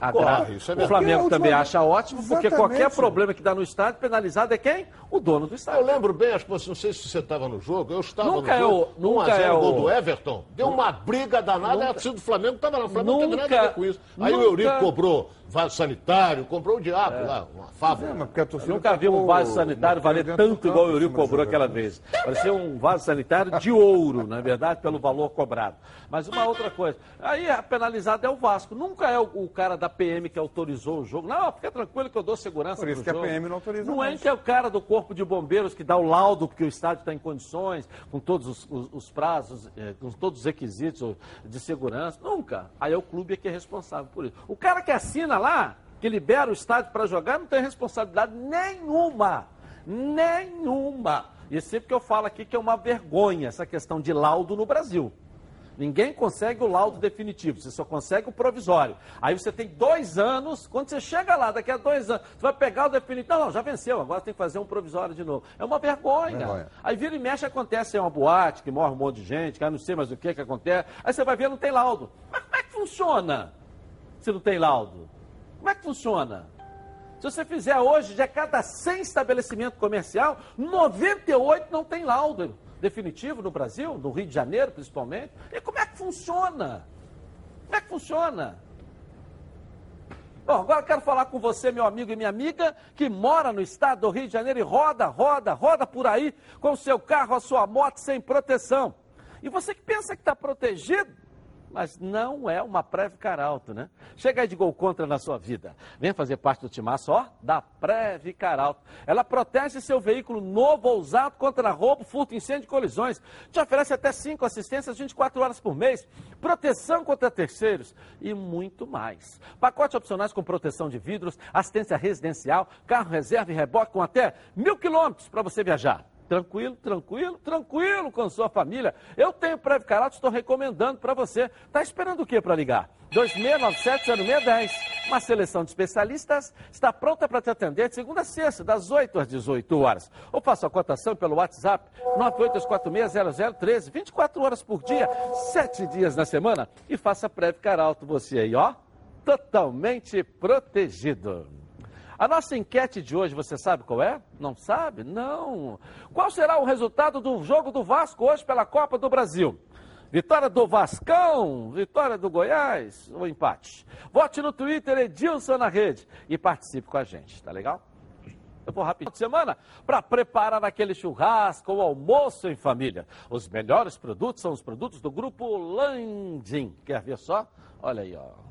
Corre,
Agrada.
isso é
o. Flamengo
Porque última
também acha ótimo, porque
Exatamente.
qualquer problema que dá no estádio, penalizado é quem? O dono do
Eu
estádio.
lembro bem, acho que você, não sei se você estava no jogo, eu estava
Nunca é
no jogo.
o- nunca
1 a 0,
é o-
gol do Everton. Deu uma briga danada,
Nunca-
a torcida do Flamengo estava lá. O Flamengo não teve nada a
Nunca-
ver com isso. Aí o
nunca-
Eurico cobrou vaso sanitário, comprou o diabo lá, uma
É,
fábula.
porque
Nunca vi um vaso sanitário valer tanto igual o Eurico cobrou aquela vez. Parecia um vaso sanitário de ouro, na verdade, pelo valor cobrado. Mas uma outra coisa. Aí a penalizada é o Vasco. Nunca é o, o cara da PM que autorizou o jogo. Não, fica tranquilo que eu dou segurança
Por isso que a
jogo.
PM não autoriza
Não é que é o cara do Corpo de Bombeiros que dá o laudo porque o estádio está em condições, com todos os, os- os prazos, eh, com todos os requisitos de segurança. Nunca. Aí é o clube que é responsável por isso. O cara que assina lá, que libera o estádio para jogar, não tem responsabilidade nenhuma. Nenhuma. E sempre que eu falo aqui que é uma vergonha essa questão de laudo no Brasil. Ninguém consegue o laudo definitivo, você só consegue o provisório. Aí você tem dois anos, quando você chega lá, daqui a dois anos, você vai pegar o definitivo. Não, não, já venceu, agora tem que fazer um provisório de novo. É uma vergonha.
Vergonha.
Aí vira e mexe, acontece é uma boate, que morre um monte de gente, que não sei mais o que que acontece. Aí você vai ver, não tem laudo. Mas como é que funciona se não tem laudo? Como é que funciona? Se você fizer hoje, de cada 100 estabelecimentos comercial, 98 não tem laudo definitivo no Brasil, no Rio de Janeiro principalmente. E como é que funciona? Como é que funciona? Bom, agora quero falar com você, meu amigo e minha amiga, que mora no estado do Rio de Janeiro e roda, roda, roda por aí com o seu carro, a sua moto sem proteção. E você que pensa que está protegido, mas não é uma Previcar Alto, né? Chega aí de gol contra na sua vida. Venha fazer parte do timaço, ó, da Previcar Alto. Ela protege seu veículo novo ou usado contra roubo, furto, incêndio e colisões. Te oferece até 5 assistências 24 horas por mês, proteção contra terceiros e muito mais. Pacote opcionais com proteção de vidros, assistência residencial, carro reserva e reboque com até mil quilômetros para você viajar. Tranquilo, tranquilo, tranquilo com sua família. Eu tenho Previcar estou recomendando para você. Está esperando o que para ligar? 2697-0610. Uma seleção de especialistas está pronta para te atender de segunda a sexta, das 8 às 18 horas. Ou faça a cotação pelo WhatsApp 982460013, 24 horas por dia, 7 dias na semana. E faça Previcar Alto você aí, ó, totalmente protegido. A nossa enquete de hoje, você sabe qual é? Não sabe? Não. Qual será o resultado do jogo do Vasco hoje pela Copa do Brasil? Vitória do Vascão, vitória do Goiás ou empate? Vote no Twitter Edilson na rede e participe com a gente, tá legal? Eu vou rapidinho de semana para preparar aquele churrasco ou almoço em família. Os melhores produtos são os produtos do grupo Landim. Quer ver só? Olha aí, ó.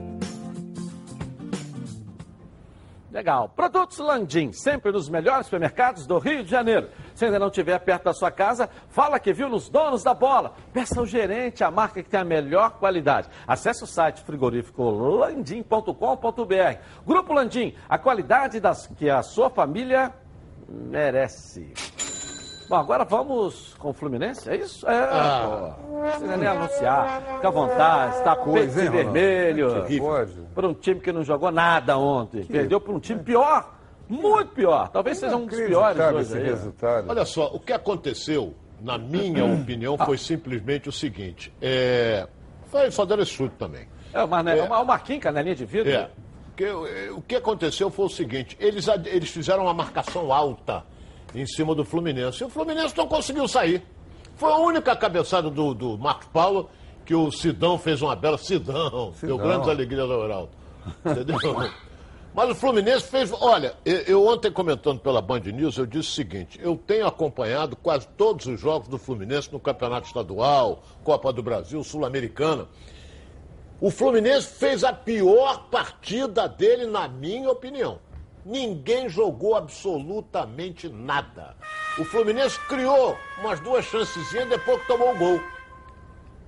Legal. Produtos Landim, sempre nos melhores supermercados do Rio de Janeiro. Se ainda não estiver perto da sua casa, fala que viu nos donos da bola. Peça ao gerente a marca que tem a melhor qualidade. Acesse o site frigorífico landim.com.br. Grupo Landim, a qualidade das que a sua família merece. Bom, agora vamos com o Fluminense, é isso? É, ah. pô. Não precisa nem anunciar. Fica à vontade, está tapete hein, vermelho. Por um time que não jogou nada ontem. Que... Perdeu por um time pior, muito pior. Talvez seja um dos piores
esse aí. resultado. Olha só, o que aconteceu, na minha opinião, foi simplesmente o seguinte. É... Foi só dando esse chute também.
É, uma, é... uma, uma quinca na linha de vidro. É.
O que aconteceu foi o seguinte, eles, eles fizeram uma marcação alta em cima do Fluminense. E o Fluminense não conseguiu sair. Foi a única cabeçada do, do Marcos Paulo que o Sidão fez uma bela. Sidão, Sidão. deu grandes alegrias ao Heraldo. Entendeu? Mas o Fluminense fez. Olha, eu ontem comentando pela Band News, eu disse o seguinte: eu tenho acompanhado quase todos os jogos do Fluminense no Campeonato Estadual, Copa do Brasil, Sul-Americana. O Fluminense fez a pior partida dele, na minha opinião. Ninguém jogou absolutamente nada. O Fluminense criou umas duas chancezinhas depois que tomou o gol.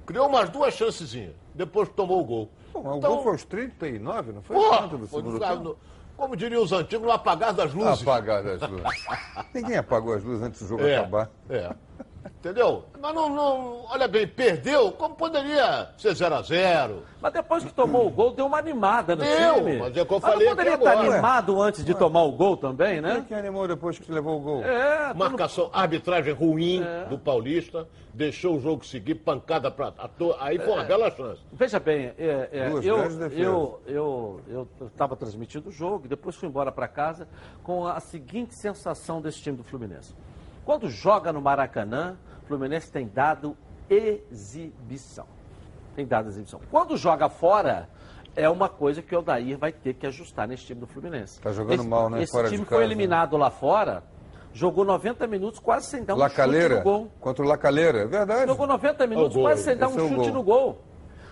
Criou umas duas chancezinhas depois que tomou o gol.
Bom, então, o gol foi aos 39, não foi? Porra, do
tempo? Como diriam os antigos, no apagar das luzes.
Apagar das luzes. Ninguém apagou as luzes antes do jogo é, acabar.
É. Entendeu? Mas não, não, olha bem, perdeu, como poderia ser 0x0.
Mas depois que tomou o gol, deu uma animada no
deu,
time.
Mas é que eu mas falei
não poderia estar animado antes de tomar o gol também, né?
Quem que animou depois que levou o gol?
É, Marcação, no... arbitragem ruim é. do Paulista, deixou o jogo seguir, pancada para Aí foi uma é. bela chance.
Veja bem, é, é eu eu eu estava transmitindo o jogo, depois fui embora para casa com a seguinte sensação desse time do Fluminense. Quando joga no Maracanã, o Fluminense tem dado exibição. Tem dado exibição. Quando joga fora, é uma coisa que o Odair vai ter que ajustar nesse time do Fluminense.
Tá jogando
esse,
mal, né?
Esse fora time foi eliminado lá fora, jogou 90 minutos quase sem dar um
Lacaleira,
chute no gol.
Contra o Lacaleira, é verdade.
Jogou 90 minutos quase sem dar um é chute no gol.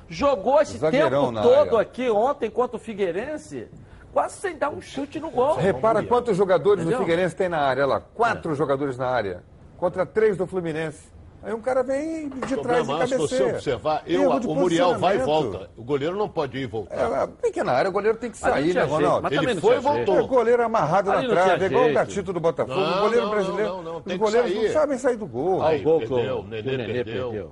Jogou esse tempo todo área. aqui ontem contra o Figueirense quase sem dar um chute no gol.
Repara quantos jogadores Entendeu? do Figueirense tem na área lá. Quatro é. jogadores na área. Contra três do Fluminense. Aí um cara vem de trás e cabeceia. Se você
observar, eu, o Muriel vai e volta. O goleiro não pode ir e voltar.
É, pequena área, o goleiro tem que sair, né,
Ronaldo? Mas Ele foi e voltou.
O goleiro amarrado Ali na trave, é igual o gatito do Botafogo. Não, o goleiro não, brasileiro. Não, não, não. Os goleiros não sabem sair do gol.
Aí, o gol perdeu, o Nenê, Nenê perdeu. perdeu.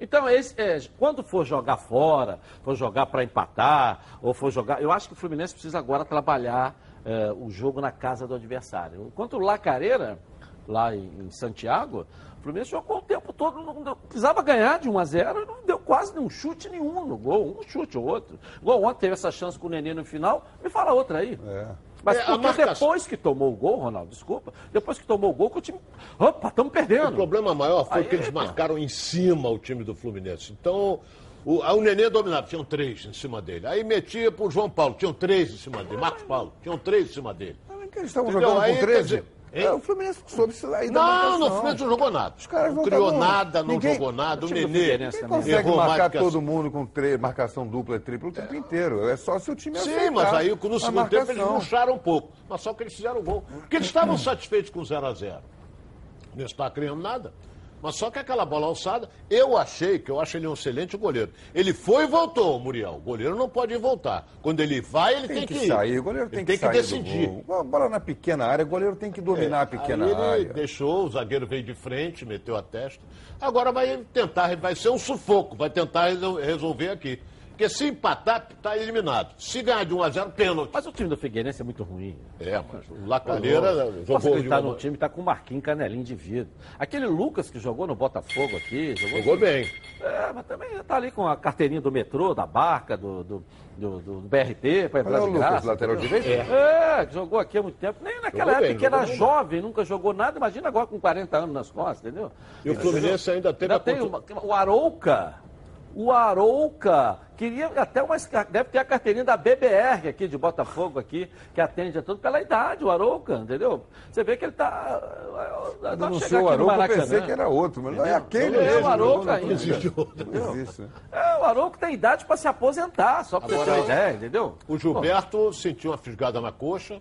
Então, esse, é, quando for jogar fora, for jogar para empatar, ou for jogar. Eu acho que o Fluminense precisa agora trabalhar é, o jogo na casa do adversário. Enquanto o Lacareira, lá em, em Santiago, o Fluminense jogou o tempo todo, não, precisava ganhar de 1 a 0 não deu quase nenhum chute nenhum no gol, um chute ou outro. Igual ontem teve essa chance com o Nenê no final, me fala outra aí.
É.
Mas
É, marcação-
depois que tomou o gol, Ronaldo, desculpa, depois que tomou o gol, que o time. Opa, estamos
O
perdendo.
problema maior foi
Aí,
que eles
pô.
marcaram em cima o time do Fluminense. Então, o, o Nenê dominava, tinham três em cima dele. Aí metia pro João Paulo, tinham três em cima dele. Marcos Paulo, tinham três em cima dele.
É eles estavam jogando
Aí,
com
quer
13.
dizer, hein?
É, o Fluminense soube se da
Não,
marcação.
não, o Fluminense não jogou nada.
Os caras
não criou nada, não
ninguém-
jogou nada. O
do
Nenê
consegue
errou
marcar todo mundo com tre- marcação dupla e tripla o tempo inteiro? É só se o time
Sim,
aceitar
mas aí no segundo tempo eles
marcação.
murcharam um pouco. Mas só que eles fizeram o gol. Porque eles estavam satisfeitos com 0 a 0 Não está criando nada. Mas só que aquela bola alçada, eu achei que eu acho ele um excelente goleiro. Ele foi e voltou, Muriel. O goleiro não pode voltar. Quando ele vai, ele tem,
Tem que,
ir.
sair, o goleiro tem
Ele
que,
tem que
sair
decidir.
A bola na pequena área, o goleiro tem que dominar a pequena
ele
área.
deixou, o zagueiro veio de frente, meteu a testa. Agora vai tentar, vai ser um sufoco, vai tentar resol- resolver aqui. Porque se empatar, está eliminado. Se ganhar de 1 a 0 pênalti.
Mas o time do Figueirense é muito ruim.
É, mas o Lacareira
Posso
jogou
acreditar
uma...
no time, tá com o Marquinhos Canelinho de vidro. Aquele Lucas que jogou no Botafogo aqui, jogou,
Jogou bem.
É, mas também tá ali com a carteirinha do metrô, da barca, do, do, do- do BRT, para entrar
o
de
Lucas,
graça.
lateral direito?
É, que jogou aqui há muito tempo. Nem naquela
Jogou
época
bem,
que era
bem.
jovem, nunca jogou nada. Imagina agora com 40 anos nas costas, entendeu?
E o Fluminense ainda teve
Ainda
a
tem uma- o Arouca. O Arouca queria até uma. Deve ter a carteirinha da BBR aqui de Botafogo aqui, que atende a tudo pela idade, o Arouca, entendeu? Você vê que ele tá.
Quando
Não
anunciou o Arouca, eu pensei que era outro, mas não é aquele
Não é o. Arouca ainda.
Não existe, né?
É, o Arouca tem idade para se aposentar, só para você ter uma ideia, entendeu?
O Gilberto sentiu uma fisgada na coxa,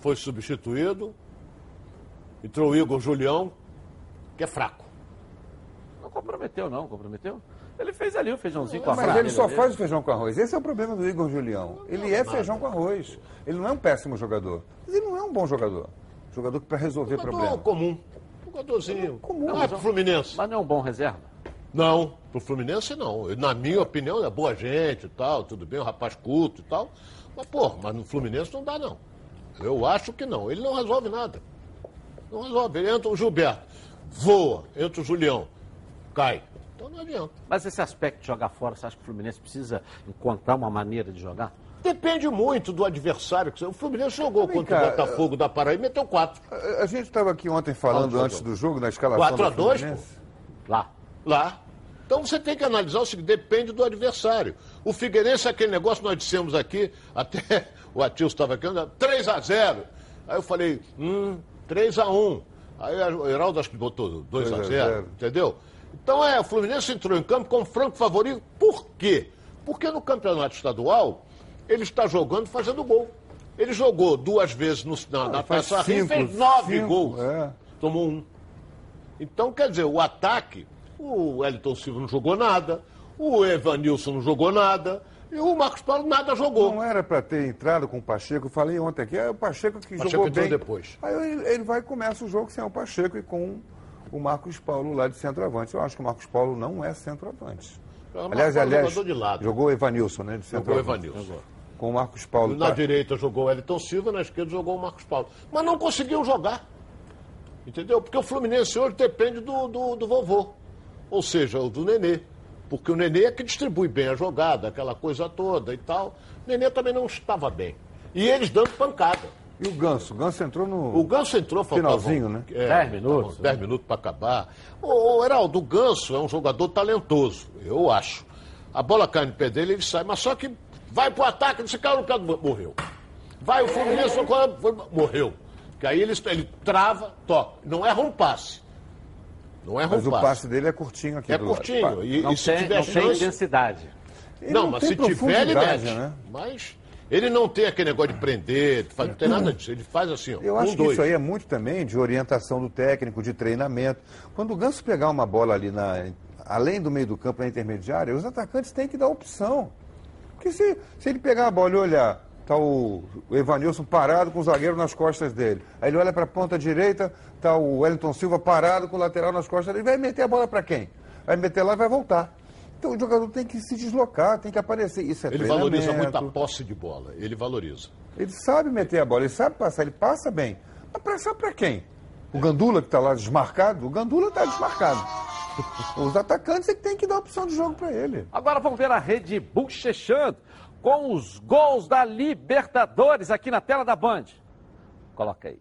foi substituído. Entrou o Igor Julião, que é fraco.
Não comprometeu, não, comprometeu? Ele fez ali o feijãozinho com a
Mas ele só faz o feijão com arroz. Esse é o problema do Igor Julião. Ele é feijão com arroz. Ele não é um péssimo jogador. Mas ele não é um bom jogador. Jogador para resolver
Jogador
problema.
comum. Jogadorzinho.
Comum.
Não é pro Fluminense.
Mas não é um bom reserva.
Não, pro Fluminense não. Na minha opinião, é boa gente e tal, tudo bem, um rapaz culto e tal. Mas, pô, mas no Fluminense não dá, não. Eu acho que não. Ele não resolve nada. Não resolve. Ele entra o Gilberto, voa, entra o Julião, cai. Então não adianta.
Mas esse aspecto de jogar fora, você acha que o Fluminense precisa encontrar uma maneira de jogar?
Depende muito do adversário. O Fluminense jogou
Vem
contra
cá,
o Botafogo da Paraíba e meteu quatro.
A, a gente estava aqui ontem falando, antes
jogou?
do jogo, na escalação
4 a
do
2,
Fluminense.
Lá.
Lá. Então você tem que analisar o seguinte, depende do adversário. O Figueirense é aquele negócio que nós dissemos aqui, até o Atilson estava aqui, 3 a 0 Aí eu falei, hum, 3 a 1 Aí o Heraldo acho que botou 2 a
2 a
0
0.
entendeu? Então é, o Fluminense entrou em campo como franco favorito. Por quê? Porque no campeonato estadual, ele está jogando fazendo gol. Ele jogou duas vezes no, na, na
faz
Taça Rio e fez nove
cinco,
gols.
é.
Tomou um. Então, quer dizer, o ataque, o Wellington Silva não jogou nada, o Evanilson não jogou nada, e o Marcos Paulo nada jogou.
Não era para ter entrado com o Pacheco. Eu falei ontem aqui, é o Pacheco que
Pacheco
jogou bem.
depois.
Aí ele, ele vai e começa o jogo sem o Pacheco e com o Marcos Paulo lá de centroavante. Eu acho que o Marcos Paulo não é centroavante. Aliás, aliás,
jogador de lado.
jogou o Evanilson, né? De
Jogou. Evanilson.
Com o Marcos Paulo.
Na
Tá-
direita jogou o Wellington Silva, na esquerda jogou o Marcos Paulo. Mas não conseguiu jogar. Entendeu? Porque o Fluminense hoje depende do, do, do vovô. Ou seja, o do Nenê. Porque o Nenê é que distribui bem a jogada, aquela coisa toda e tal. O Nenê também não estava bem. E eles dando pancada.
E o Ganso? O Ganso entrou no.
O Ganso entrou, faltava...
Finalzinho, né?
É,
Dez minutos,
faltavam Dez minutos para acabar. Ô, ô, Heraldo, o Ganso é um jogador talentoso, eu acho. A bola cai no pé dele, ele sai, mas só que vai pro ataque, esse cara no pé do... morreu. Vai o Fluminense, morreu. Que aí ele, ele trava, toca. Não erra um passe. Não erra
Mas
um
o
passe.
passe dele é curtinho aqui
É
do lado.
curtinho. E,
Não
e se
tem,
tiver
não tem
chance...
intensidade.
Ele
Não,
não
mas
tem
se tiver, ele mete.
né?
Mas ele não tem aquele negócio de prender, de fazer- não tem nada disso. Ele faz assim, ó.
Eu
um,
acho que
dois.
isso aí é muito também de orientação do técnico, de treinamento. Quando o Ganso pegar uma bola ali na, além do meio do campo, na intermediária, os atacantes têm que dar opção. Porque se, se ele pegar a bola e olhar, tá o, o Evanilson parado com o zagueiro nas costas dele. Aí ele olha para a ponta direita, tá o Wellington Silva parado com o lateral nas costas dele. Vai meter a bola para quem? Vai meter lá e vai voltar. Então o jogador tem que se deslocar, tem que aparecer. Isso é
Ele valoriza muito a posse de bola, ele valoriza.
Ele sabe meter a bola, ele sabe passar, ele passa bem. Mas passar para quem? O Gandula que está lá desmarcado? O Gandula está desmarcado. Os atacantes é que tem que dar opção de jogo para ele.
Agora vamos ver a rede bochechando com os gols da Libertadores aqui na tela da Band. Coloca aí.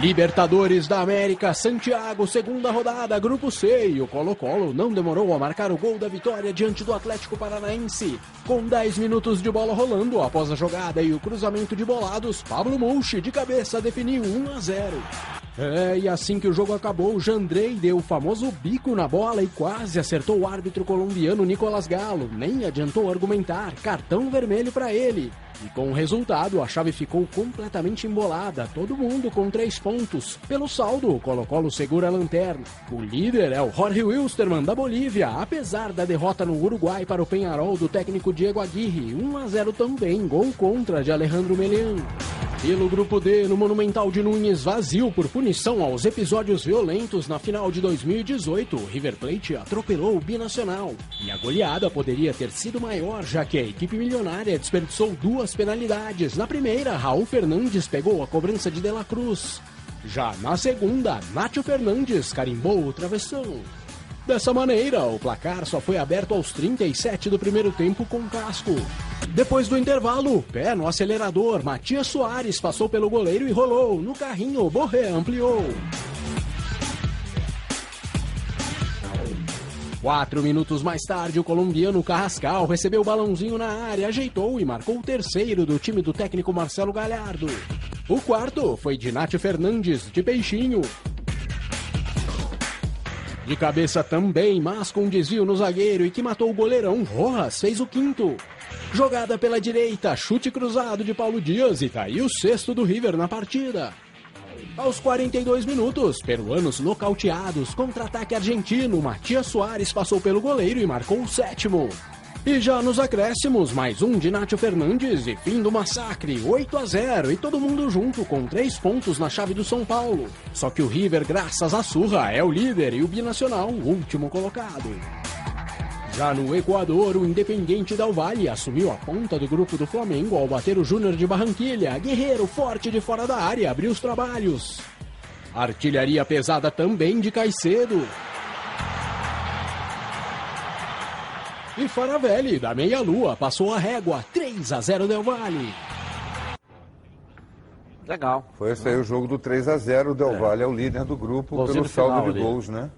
Libertadores da América, Santiago, segunda rodada, Grupo C. E o Colo-Colo não demorou a marcar o gol da vitória diante do Atlético Paranaense. Com 10 minutos de bola rolando, após a jogada e o cruzamento de bolados, Pablo Mouche de cabeça definiu 1 a 0. É, e assim que o jogo acabou, Jandrei deu o famoso bico na bola e quase acertou o árbitro colombiano Nicolas Galo. Nem adiantou argumentar, cartão vermelho para ele. E com o resultado, a chave ficou completamente embolada, todo mundo com três pontos. Pelo saldo, o Colo-Colo segura a lanterna. O líder é o Jorge Wilstermann, da Bolívia, apesar da derrota no Uruguai para o Penharol do técnico Diego Aguirre. 1 a 0 também, gol contra de Alejandro Melian. Pelo grupo D, no Monumental de Nunes, vazio por punição aos episódios violentos na final de 2018, o River Plate atropelou o binacional. E a goleada poderia ter sido maior, já que a equipe milionária desperdiçou duas penalidades. Na primeira, Raul Fernandes pegou a cobrança de De La Cruz. Já na segunda, Nátio Fernandes carimbou o travessão. Dessa maneira, o placar só foi aberto aos 37 do primeiro tempo com casco. Depois do intervalo, pé no acelerador, Matias Soares passou pelo goleiro e rolou. No carrinho, Borré ampliou. Quatro minutos mais tarde, o colombiano Carrascal recebeu o balãozinho na área, ajeitou e marcou o terceiro do time do técnico Marcelo Galhardo. O quarto foi de Nátio Fernandes, de Peixinho. De cabeça também, mas com um desvio no zagueiro e que matou o goleirão, Rojas fez o quinto. Jogada pela direita, chute cruzado de Paulo Dias e caiu o sexto do River na partida. Aos 42 minutos, peruanos nocauteados, contra-ataque argentino, Matias Soares passou pelo goleiro e marcou o sétimo. E já nos acréscimos, mais um de Nátio Fernandes e fim do massacre, 8 a 0 e todo mundo junto com três pontos na chave do São Paulo. Só que o River, graças à surra, é o líder e o Binacional o último colocado. Já no Equador, o Independiente Del Valle assumiu a ponta do grupo do Flamengo ao bater o Júnior de Barranquilha. Guerreiro forte de fora da área abriu os trabalhos. Artilharia pesada também de Caicedo. E Faravelli, da meia-lua, passou a régua 3 a 0 Del Valle.
Legal.
Foi esse aí o jogo do 3 a 0 O Del
É.
Valle é o líder do grupo
Golzinho
pelo saldo
final
de
ali.
gols, né?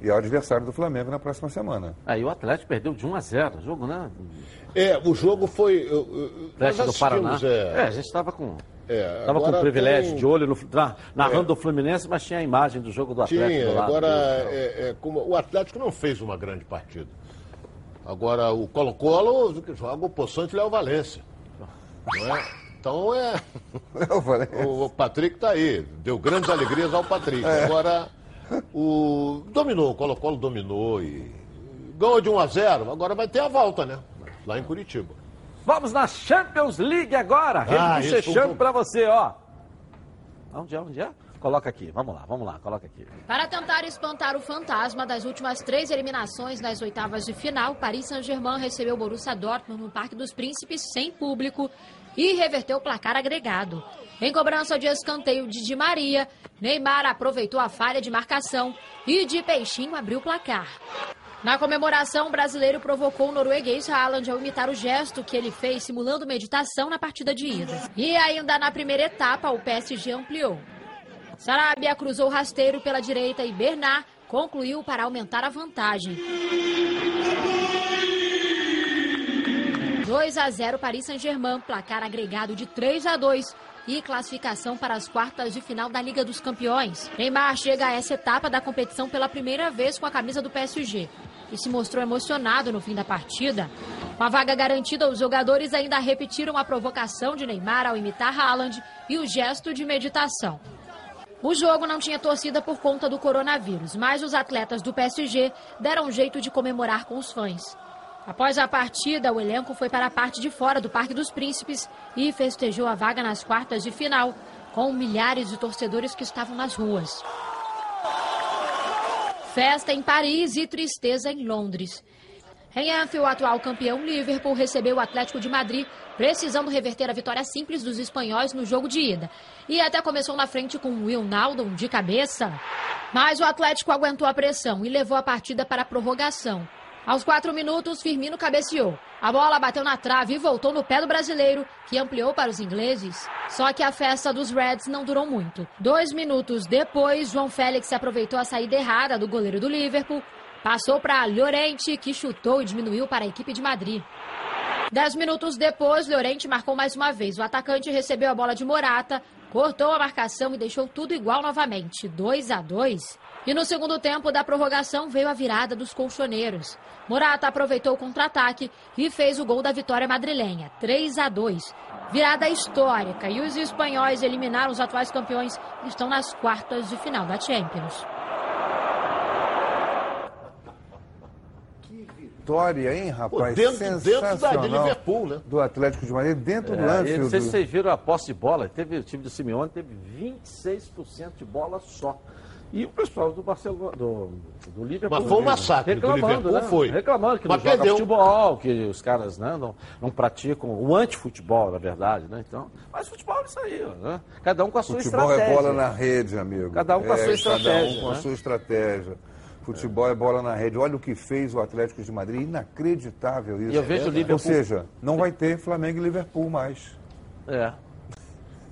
E é o adversário do Flamengo na próxima semana.
Aí o Atlético perdeu de 1 a 0 o jogo, né?
É, o jogo foi.
Atlético do Paraná. É,
é.
a gente estava com.
É,
Tava com o privilégio
tem-
de olho no, na- narrando
É.
do Fluminense, mas tinha a imagem do jogo do Atlético do
Tinha,
lado.
agora é, é, como o Atlético não fez uma grande partida. Agora o Colo-Colo joga o Poçante Léo Valência. Não é? Então é. O, o Patrick tá aí. Deu grandes alegrias ao Patrick.
É.
Agora o. Dominou, o Colo-Colo dominou e. Ganhou de 1 a 0 agora vai ter a volta, né? Lá em Curitiba.
Vamos na Champions League agora.
Ah,
Rede
isso,
Bochechando
vamos-
pra você, ó. Onde é? Onde é? Coloca aqui. Vamos lá, vamos lá. Coloca aqui.
Para tentar espantar o fantasma das últimas três eliminações nas oitavas de final, Paris Saint-Germain recebeu o Borussia Dortmund no Parque dos Príncipes sem público e reverteu o placar agregado. Em cobrança de escanteio de Di Maria, Neymar aproveitou a falha de marcação e de Peixinho abriu o placar. Na comemoração, o brasileiro provocou o norueguês Haaland ao imitar o gesto que ele fez simulando meditação na partida de ida. E ainda na primeira etapa, o PSG ampliou. Sarabia cruzou o rasteiro pela direita e Bernard concluiu para aumentar a vantagem. 2 a 0 Paris Saint-Germain, placar agregado de 3 a 2 e classificação para as quartas de final da Liga dos Campeões. Neymar chega a essa etapa da competição pela primeira vez com a camisa do PSG e se mostrou emocionado no fim da partida. Com a vaga garantida, os jogadores ainda repetiram a provocação de Neymar ao imitar Haaland e o gesto de meditação. O jogo não tinha torcida por conta do coronavírus, mas os atletas do PSG deram um jeito de comemorar com os fãs. Após a partida, o elenco foi para a parte de fora do Parque dos Príncipes e festejou a vaga nas quartas de final, com milhares de torcedores que estavam nas ruas. Festa em Paris e tristeza em Londres. Em Anfield, o atual campeão Liverpool recebeu o Atlético de Madrid, precisando reverter a vitória simples dos espanhóis no jogo de ida. E até começou na frente com Will Naldon de cabeça. Mas o Atlético aguentou a pressão e levou a partida para a prorrogação. Aos quatro minutos, Firmino cabeceou. A bola bateu na trave e voltou no pé do brasileiro, que ampliou para os ingleses. Só que a festa dos Reds não durou muito. Dois minutos depois, João Félix aproveitou a saída errada do goleiro do Liverpool, passou para Llorente, que chutou e diminuiu para a equipe de Madrid. Dez minutos depois, Llorente marcou mais uma vez. O atacante recebeu a bola de Morata, cortou a marcação e deixou tudo igual novamente, 2 a 2. E no segundo tempo da prorrogação veio a virada dos colchoneiros. Morata aproveitou o contra-ataque e fez o gol da vitória madrilenha, 3 a 2. Virada histórica e os espanhóis eliminaram os atuais campeões e estão nas quartas de final da Champions.
Vitória, hein, rapaz?
Pô, dentro, dentro da, de
Sensacional.
Liverpool, né?
Do Atlético de Madrid, dentro do
É, e
Anfield.
não sei se vocês viram a posse de bola. Teve, o time do Simeone teve 26% de bola só. E o pessoal do Barcelona, do, do Liverpool.
Mas foi um massacre do
reclamando, né?
foi.
Reclamando que
Mas
não joga
perdeu.
futebol, que os caras né, não, não praticam o antifutebol, na verdade, né? Então, mas futebol é isso aí, né? Cada um com a sua
Futebol
estratégia.
é bola na rede, amigo.
Cada um com a
É,
sua estratégia,
Cada um com a
né?
sua estratégia. Futebol é bola na rede. Olha o que fez o Atlético de Madrid. Inacreditável isso.
E eu vejo o Liverpool-
Ou seja, não vai ter Flamengo e Liverpool mais.
É.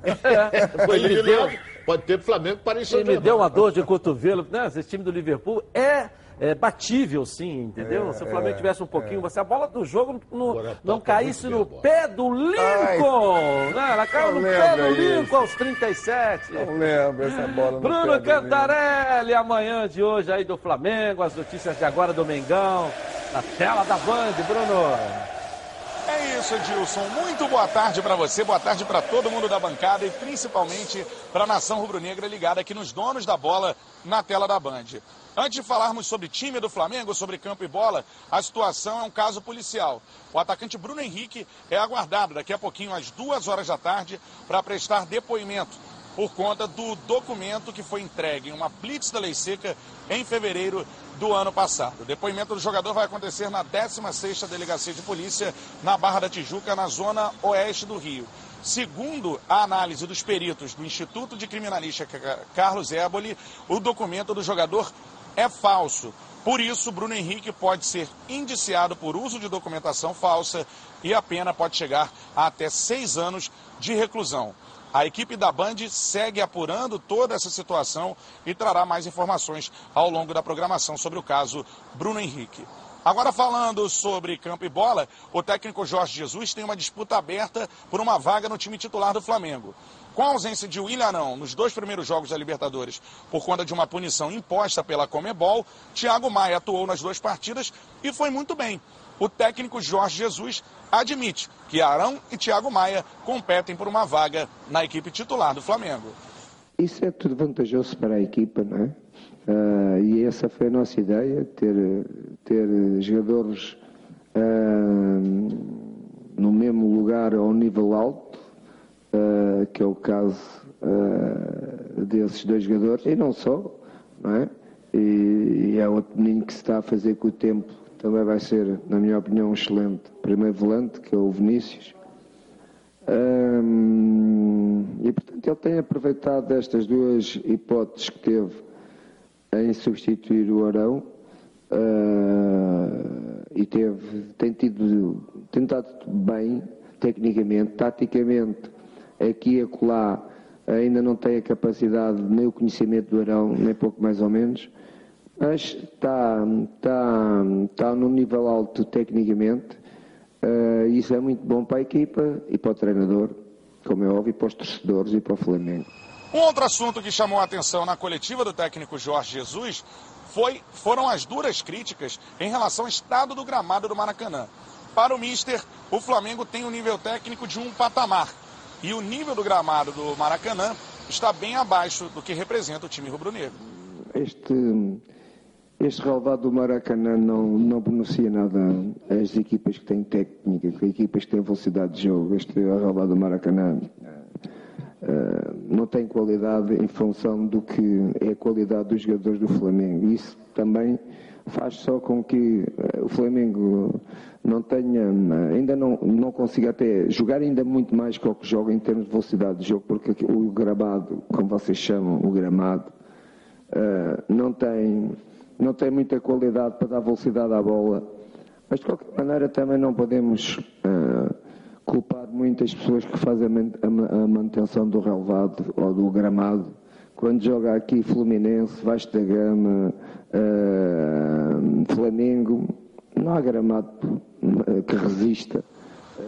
É, ele deu,
Pode ter Flamengo para isso.
ele me deu uma dor de cotovelo. Né? Esse time do Liverpool é, é batível, sim, entendeu?
É,
Se o Flamengo
é,
tivesse um pouquinho, se a bola do jogo não,
Agora
não caísse no pé do Lincoln. né? Ela caiu
Não
no pé do Lincoln
isso.
aos 37.
Não lembro essa bola no pé
Bruno
do
Cantarelli, amanhã de hoje aí do Flamengo, as notícias de agora do Mengão, na tela da Band, Bruno.
É isso, Edilson. Muito boa tarde para você, boa tarde para todo mundo da bancada e principalmente para a nação rubro-negra ligada aqui nos donos da bola na tela da Band. Antes de falarmos sobre time do Flamengo, sobre campo e bola, a situação é um caso policial. O atacante Bruno Henrique é aguardado daqui a pouquinho, às duas horas da tarde, para prestar depoimento por conta do documento que foi entregue em uma blitz da Lei Seca em fevereiro do ano passado. O depoimento do jogador vai acontecer na 16ª Delegacia de Polícia, na Barra da Tijuca, na zona oeste do Rio. Segundo a análise dos peritos do Instituto de Criminalística Carlos Éboli, o documento do jogador é falso. Por isso, Bruno Henrique pode ser indiciado por uso de documentação falsa e a pena pode chegar a até seis anos de reclusão. A equipe da Band segue apurando toda essa situação e trará mais informações ao longo da programação sobre o caso Bruno Henrique. Agora falando sobre campo e bola, o técnico Jorge Jesus tem uma disputa aberta por uma vaga no time titular do Flamengo. Com a ausência de William Arão nos dois primeiros jogos da Libertadores por conta de uma punição imposta pela Comebol, Thiago Maia atuou nas duas partidas e foi muito bem. O técnico Jorge Jesus admite que Arão e Thiago Maia competem por uma vaga na equipe titular do Flamengo.
Isso é tudo vantajoso para a equipa, não é? Ah, e essa foi a nossa ideia, ter, ter jogadores ah, no mesmo lugar ao nível alto, ah, que é o caso ah, desses dois jogadores, e não só, não é? E, e é outro menino que se está a fazer com o tempo, também vai ser, na minha opinião, um excelente primeiro volante, que é o Vinícius. Hum, e portanto ele tem aproveitado destas duas hipóteses que teve em substituir o Arão ah, e teve, tem tido tentado bem tecnicamente, taticamente aqui e acolá ainda não tem a capacidade nem o conhecimento do Arão, nem pouco mais ou menos, mas está, está, está num nível alto tecnicamente. Uh, isso é muito bom para a equipa e para o treinador, como é óbvio, e para os torcedores e para o Flamengo.
Um outro assunto que chamou a atenção na coletiva do técnico Jorge Jesus foi, foram as duras críticas em relação ao estado do gramado do Maracanã. Para o Mister, o Flamengo tem um nível técnico de um patamar. E o nível do gramado do Maracanã está bem abaixo do que representa o time rubro-negro.
Este, este relevado do Maracanã não, não beneficia nada às equipas que têm técnica, às equipas que têm velocidade de jogo. Este relevado do Maracanã uh, não tem qualidade em função do que é a qualidade dos jogadores do Flamengo. Isso também faz só com que eh, o Flamengo não tenha, ainda não, não consiga até jogar ainda muito mais que o que joga em termos de velocidade de jogo, porque o gramado, como vocês chamam, o gramado, eh, não tem, não tem muita qualidade para dar velocidade à bola. Mas de qualquer maneira também não podemos eh, culpar muitas pessoas que fazem a manutenção do relevado ou do gramado. Quando joga aqui Fluminense, Vasco da Gama, eh, Flamengo, não há gramado eh, que resista.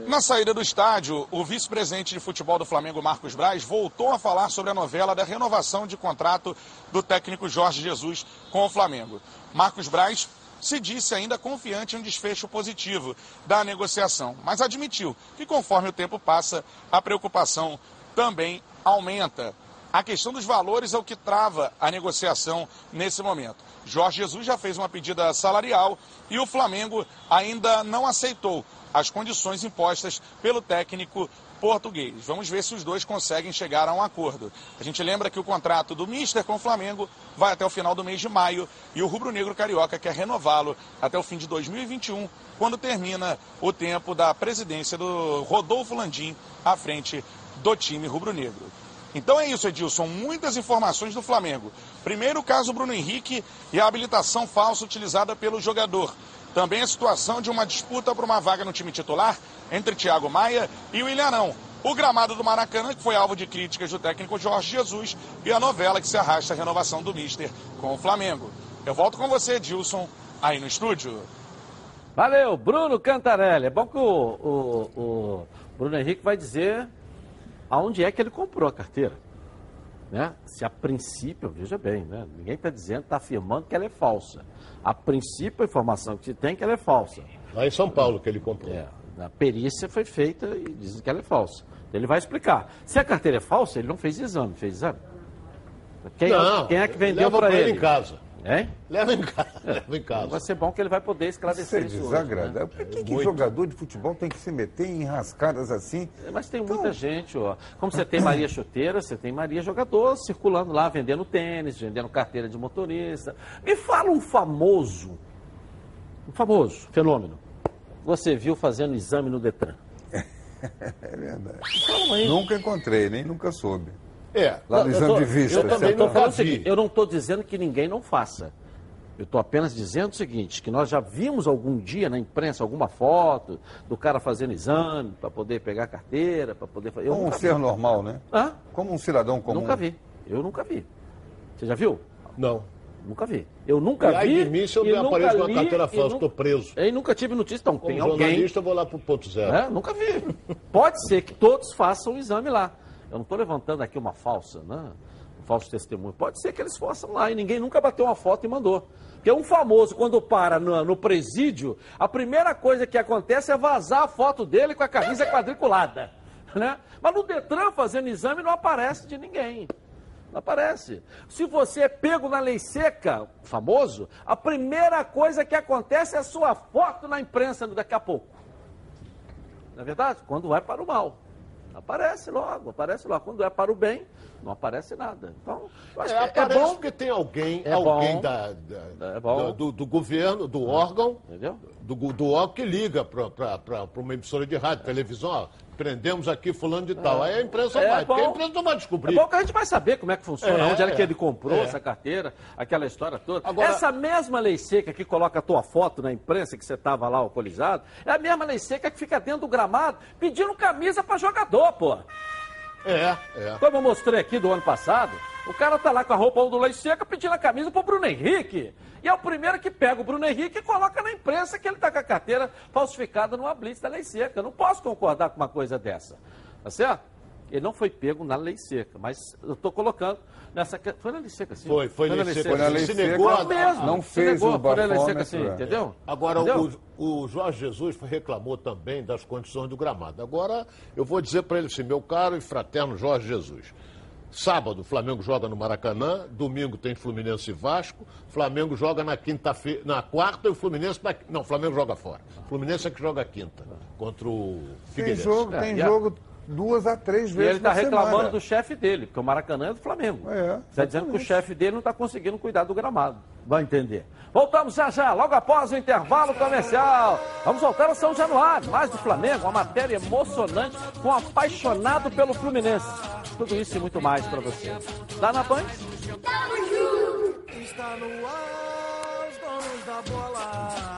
Na saída do estádio, o vice-presidente de futebol do Flamengo, Marcos Braz, voltou a falar sobre a novela da renovação de contrato do técnico Jorge Jesus com o Flamengo. Marcos Braz se disse ainda confiante em um desfecho positivo da negociação, mas admitiu que conforme o tempo passa, a preocupação também aumenta. A questão dos valores é o que trava a negociação nesse momento. Jorge Jesus já fez uma pedida salarial e o Flamengo ainda não aceitou as condições impostas pelo técnico português. Vamos ver se os dois conseguem chegar a um acordo. A gente lembra que o contrato do Mister com o Flamengo vai até o final do mês de maio e o Rubro Negro Carioca quer renová-lo até o fim de 2021, quando termina o tempo da presidência do Rodolfo Landim à frente do time rubro-negro. Então é isso, Edilson. Muitas informações do Flamengo. Primeiro, o caso Bruno Henrique e a habilitação falsa utilizada pelo jogador. Também a situação de uma disputa por uma vaga no time titular entre Thiago Maia e o Ilharão. O gramado do Maracanã, que foi alvo de críticas do técnico Jorge Jesus, e a novela que se arrasta a renovação do Mister com o Flamengo. Eu volto com você, Edilson, aí no estúdio.
Valeu, Bruno Cantarelli. É bom que o, o- o Bruno Henrique vai dizer aonde é que ele comprou a carteira. Né? Se a princípio, veja bem, né? ninguém está dizendo, está afirmando que ela é falsa. A princípio, a informação que se tem é que ela é falsa.
Lá em São Paulo que ele comprou.
É, a perícia foi feita e dizem que ela é falsa. Ele vai explicar. Se a carteira é falsa, ele não fez exame. Fez exame? Quem,
Não,
quem é que vendeu para ele?
ele em casa.
Hein?
Leva em casa.
É.
Leva em casa.
Vai ser bom que ele vai poder
Isso
esclarecer
é
isso, hoje,
desagradável.
né?
Por que, que jogador de futebol tem que se meter em rascadas assim?
Mas tem muita gente, ó. Como você tem Maria Chuteira, você tem Maria Jogador circulando lá, vendendo tênis, vendendo carteira de motorista. Me fala um famoso, um famoso fenômeno. Você viu fazendo exame no Detran?
É verdade.
Fala aí.
Nunca encontrei, nem nunca soube.
É.
Lá no
Eu
exame
tô-
de vista.
Eu,
certo?
eu tô falando o seguinte, eu não estou dizendo que ninguém não faça. Eu estou apenas dizendo o seguinte, que nós já vimos algum dia na imprensa alguma foto do cara fazendo exame para poder pegar a carteira, para poder fazer.
Como um ser
vi.
normal, né?
Hã?
Como um cidadão comum.
Nunca vi. Eu nunca vi. Você já viu?
Não.
Nunca vi. Eu nunca
E aí
vi.
de mim, se eu me apareço com a
li,
carteira falsa, estou preso.
E nunca tive notícia. Então,
Como
tem alguém.
jornalista, eu vou lá pro ponto zero.
É, nunca vi. Pode ser que todos façam o exame lá. Eu não estou levantando aqui uma falsa, né? Um falso testemunho. Pode ser que eles façam lá e ninguém nunca bateu uma foto e mandou. Porque um famoso, quando para no, no presídio, a primeira coisa que acontece é vazar a foto dele com a camisa quadriculada. Né? Mas no Detran, fazendo exame, não aparece de ninguém. Não aparece. Se você é pego na lei seca, famoso, a primeira coisa que acontece é a sua foto na imprensa daqui a pouco. Não é verdade? Quando é para o mal. Aparece logo, aparece logo. Quando é para o bem, não aparece nada. Então, eu acho
É,
que é
aparece
bom.
porque tem alguém,
É
alguém
bom.
da, da-
É
da- do, do governo, do órgão,
Entendeu?
do, do órgão que liga para uma emissora de rádio, televisão, ó, prendemos aqui fulano de tal. Aí a imprensa
É
vai, porque a imprensa não vai descobrir.
É bom que a gente vai saber como é que funciona,
É,
onde era que
é.
ele comprou
É.
essa carteira, aquela história toda.
Agora-
Essa mesma lei seca que coloca a tua foto na imprensa, que você estava lá alcoolizado, é a mesma lei seca que fica dentro do gramado pedindo camisa para jogador, pô.
É, é.
Como eu mostrei aqui do ano passado, o cara tá lá com a roupa do lei seca pedindo a camisa pro Bruno Henrique. E é o primeiro que pega o Bruno Henrique e coloca na imprensa que ele tá com a carteira falsificada numa blitz da lei seca. Eu não posso concordar com uma coisa dessa. Tá certo? Ele não foi pego na lei seca, mas eu tô colocando nessa. Foi na lei seca, sim.
Foi, foi
na
lei seca. Foi na lei
Se
seca.
negou
Não
a mesmo.
não
se
fez
negou,
o
foi na lei seca, sim,
é.
entendeu?
Agora,
Entendeu?
o, o Jorge Jesus reclamou também das condições do gramado. Agora, eu vou dizer para ele assim, meu caro e fraterno Jorge Jesus. Sábado, o Flamengo joga no Maracanã, domingo tem Fluminense e Vasco, Flamengo joga na quinta-feira, na quarta e o Fluminense na... não, o Flamengo joga fora. Fluminense é que joga quinta contra o
Tem
Figueirense.
jogo,
É,
tem
a-
jogo duas a três
E
vezes
ele está reclamando
semana.
do chefe dele, porque o Maracanã é do Flamengo.
É,
Está dizendo que o chefe dele não está conseguindo cuidar do gramado. Vai entender. Voltamos já já, logo após o intervalo comercial. Vamos voltar a São Januário, mais do Flamengo, uma matéria emocionante com um apaixonado pelo Fluminense. Tudo isso e muito mais para você. Lá na Band.
Está no ar, os donos da bola.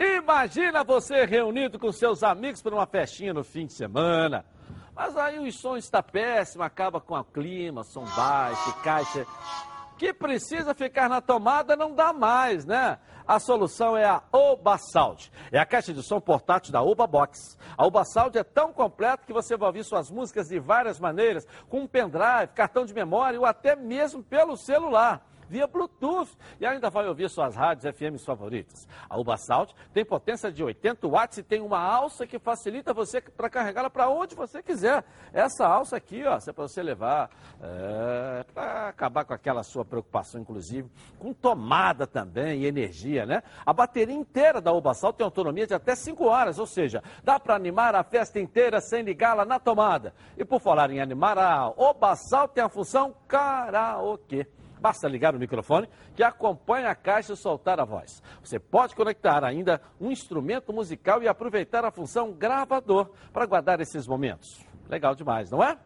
Imagina você reunido com seus amigos para uma festinha no fim de semana. Mas aí o som está péssimo, acaba com o clima, som baixo, caixa. Que precisa ficar na tomada não dá mais, né? A solução é a Oba Sound. É a caixa de som portátil da Oba Box. A Oba Sound é tão completa que você vai ouvir suas músicas de várias maneiras, com um pendrive, cartão de memória ou até mesmo pelo celular via Bluetooth e ainda vai ouvir suas rádios FM favoritas. A Uba Sound tem potência de 80 watts e tem uma alça que facilita você para carregá-la para onde você quiser. Essa alça aqui, ó, é para você levar, é, para acabar com aquela sua preocupação, inclusive, com tomada também e energia, né? A bateria inteira da Uba Sound tem autonomia de até 5 horas, ou seja, dá para animar a festa inteira sem ligá-la na tomada. E por falar em animar, a Oba Sound tem a função karaokê. Basta ligar o microfone que acompanha a caixa soltar a voz. Você pode conectar ainda um instrumento musical e aproveitar a função gravador para guardar esses momentos. Legal demais, não é?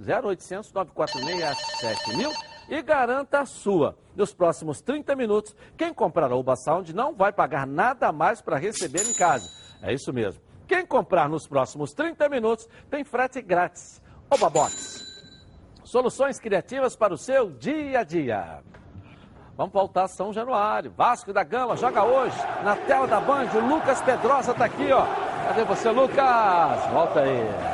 0800 946 7000 e garanta a sua. Nos próximos 30 minutos, quem comprar a Uba Sound não vai pagar nada mais para receber em casa. É isso mesmo. Quem comprar nos próximos 30 minutos tem frete grátis. Oba Box. Soluções criativas para o seu dia a dia. Vamos voltar a São Januário. Vasco da Gama joga hoje na tela da Band. O Lucas Pedrosa está aqui, ó. Cadê você, Lucas? Volta aí.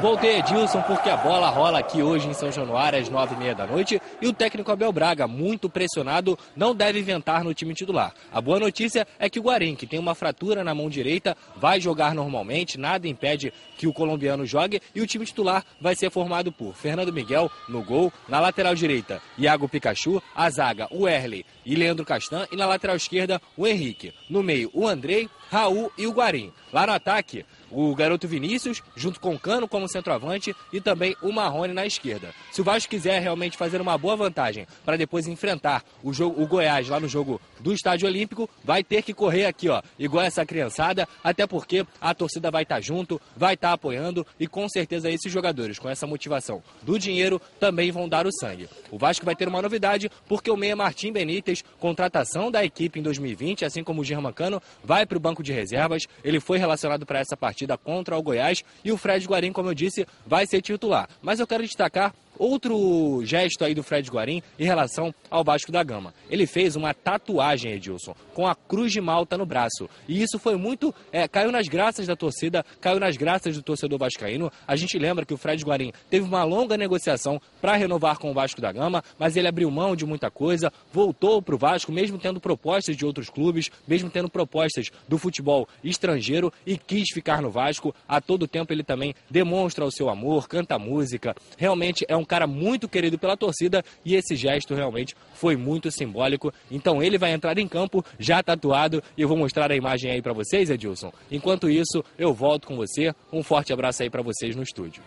Voltei, Edilson, porque a bola rola aqui hoje em São Januário às nove e meia da noite e o técnico Abel Braga, muito pressionado, não deve inventar no time titular. A boa notícia é que o Guarim, que tem uma fratura na mão direita, vai jogar normalmente, nada impede que o colombiano jogue e o time titular vai ser formado por Fernando Miguel no gol, na lateral direita, Iago Pikachu, a zaga, o Erley e Leandro Castan e na lateral esquerda, o Henrique. No meio, o Andrei, Raul e o Guarim. Lá no ataque, o garoto Vinícius, junto com o Cano como centroavante e também o Marrone na esquerda. Se o Vasco quiser realmente fazer uma boa vantagem para depois enfrentar o, jogo, o Goiás lá no jogo do Estádio Olímpico, vai ter que correr aqui, ó, igual essa criançada, até porque a torcida vai estar junto, vai estar apoiando e com certeza esses jogadores, com essa motivação do dinheiro, também vão dar o sangue. O Vasco vai ter uma novidade, porque o meia Martim Benítez, contratação da equipe em 2020, assim como o Germancano, vai para o banco de reservas. Ele foi relacionado para essa partida contra o Goiás e o Fred Guarim, como eu disse, vai ser titular. Mas eu quero destacar outro gesto aí do Fred Guarim em relação ao Vasco da Gama. Ele fez uma tatuagem, Edilson, com a Cruz de Malta no braço. E isso foi muito. É, caiu nas graças da torcida, caiu nas graças do torcedor vascaíno. A gente lembra que o Fred Guarim teve uma longa negociação para renovar com o Vasco da Gama, mas ele abriu mão de muita coisa, voltou para o Vasco, mesmo tendo propostas de outros clubes, mesmo tendo propostas do futebol estrangeiro e quis ficar no Vasco. A todo tempo ele também demonstra o seu amor, canta música. Realmente é um cara muito querido pela torcida e esse gesto realmente foi muito simbólico. Então ele vai entrar em campo já tatuado e eu vou mostrar a imagem aí para vocês, Edilson. Enquanto isso, eu volto com você. Um forte abraço aí para vocês no estúdio.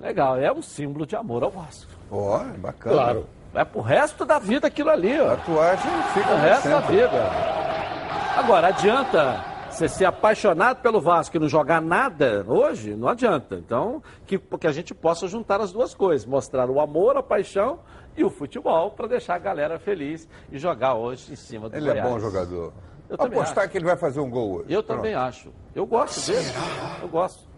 Legal, é um símbolo de amor ao Vasco.
Ó, é bacana.
Claro. É pro resto da vida aquilo ali, ó.
Tatuagem fica
O resto da
sempre.
vida. Agora, adianta você ser apaixonado pelo Vasco e não jogar nada hoje? Não adianta. Então, que, que a gente possa juntar as duas coisas. Mostrar o amor, a paixão e o futebol para deixar a galera feliz e jogar hoje em cima do
Ele é
Goiás.
bom jogador.
Eu também
Apostar
acho.
que ele vai fazer um gol hoje.
Eu
Pronto.
também acho. Eu gosto dele. Eu gosto.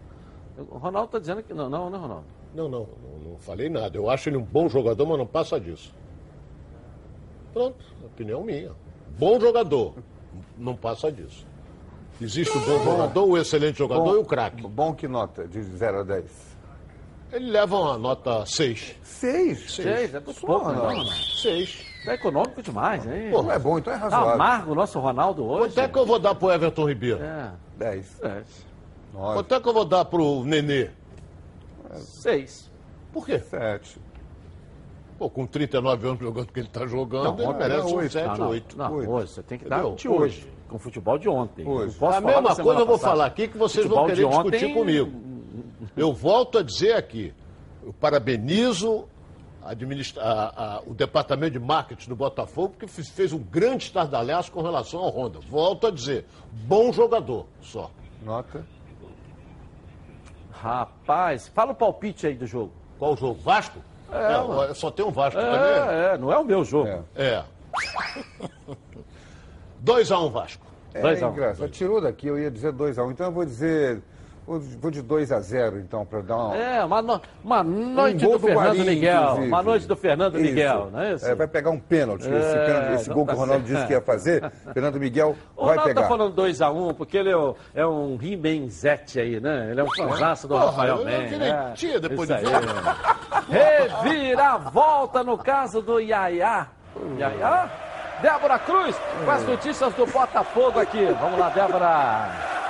O Ronaldo está dizendo que não, não, né, Ronaldo?
Não, não, não, não falei nada. Eu acho ele um bom jogador, mas não passa disso. Pronto, opinião minha. Bom jogador, não passa disso. Existe o bom jogador, o excelente jogador
Bom-
e o craque.
Bom que nota, de 0 a 10.
Ele leva uma nota 6.
6?
Seis, é muito pouco,
Porra,
não,
não.
Ronaldo.
6.
É econômico demais, hein?
Pô,
Não é bom, então é
Tá
razoável.
amargo o nosso Ronaldo hoje.
Quanto é que eu vou dar pro Everton Ribeiro?
É,
10.
é.
9.
Quanto é que eu vou dar pro Nenê?
Seis.
Por quê?
7.
Pô, com 39 anos jogando o que ele está jogando,
Não,
ele
ontem
merece
era
um
oito.
7,
Não, não.
8.
Não, hoje, você tem que dar
Entendeu?
de hoje, com o futebol de ontem.
Hoje. A mesma coisa eu vou
passada.
falar aqui que vocês
Futebol
vão querer
ontem-
discutir comigo. Eu volto a dizer aqui, eu parabenizo a administra- a- a- o departamento de marketing do Botafogo, porque fez, fez um grande estardalhaço com relação ao Honda. Volto a dizer, bom jogador, só.
Nota.
Rapaz, fala o palpite aí do jogo.
Qual jogo? Vasco?
É,
Não, só tem um Vasco
É,
também.
é, não é o meu jogo.
É. 2x1 Vasco.
É
Dois a um.
engraçado. Tirou daqui, eu ia dizer 2x1. Então eu vou dizer. Vou, de 2x0, então, para dar uma.
É, uma, no- uma noite
Um gol
do Fernando
Guarim,
Miguel.
inclusive.
Uma noite do Fernando
Isso.
Miguel, não é isso?
É, vai pegar um pênalti. esse
É,
pênalti, esse gol
tá
que o Ronaldo
certo.
disse que ia fazer, Fernando Miguel
O
vai
Ronaldo
pegar.
tá falando 2x1, porque ele é, o- é um He-Man-zete aí, né? Ele é um fanzaço do
Porra,
Rafael Man.
virei
né?
tia depois
Isso
de.
Reviravolta no caso do Yaya. Yaya? Débora Cruz, com as notícias do Botafogo aqui. Vamos lá, Débora.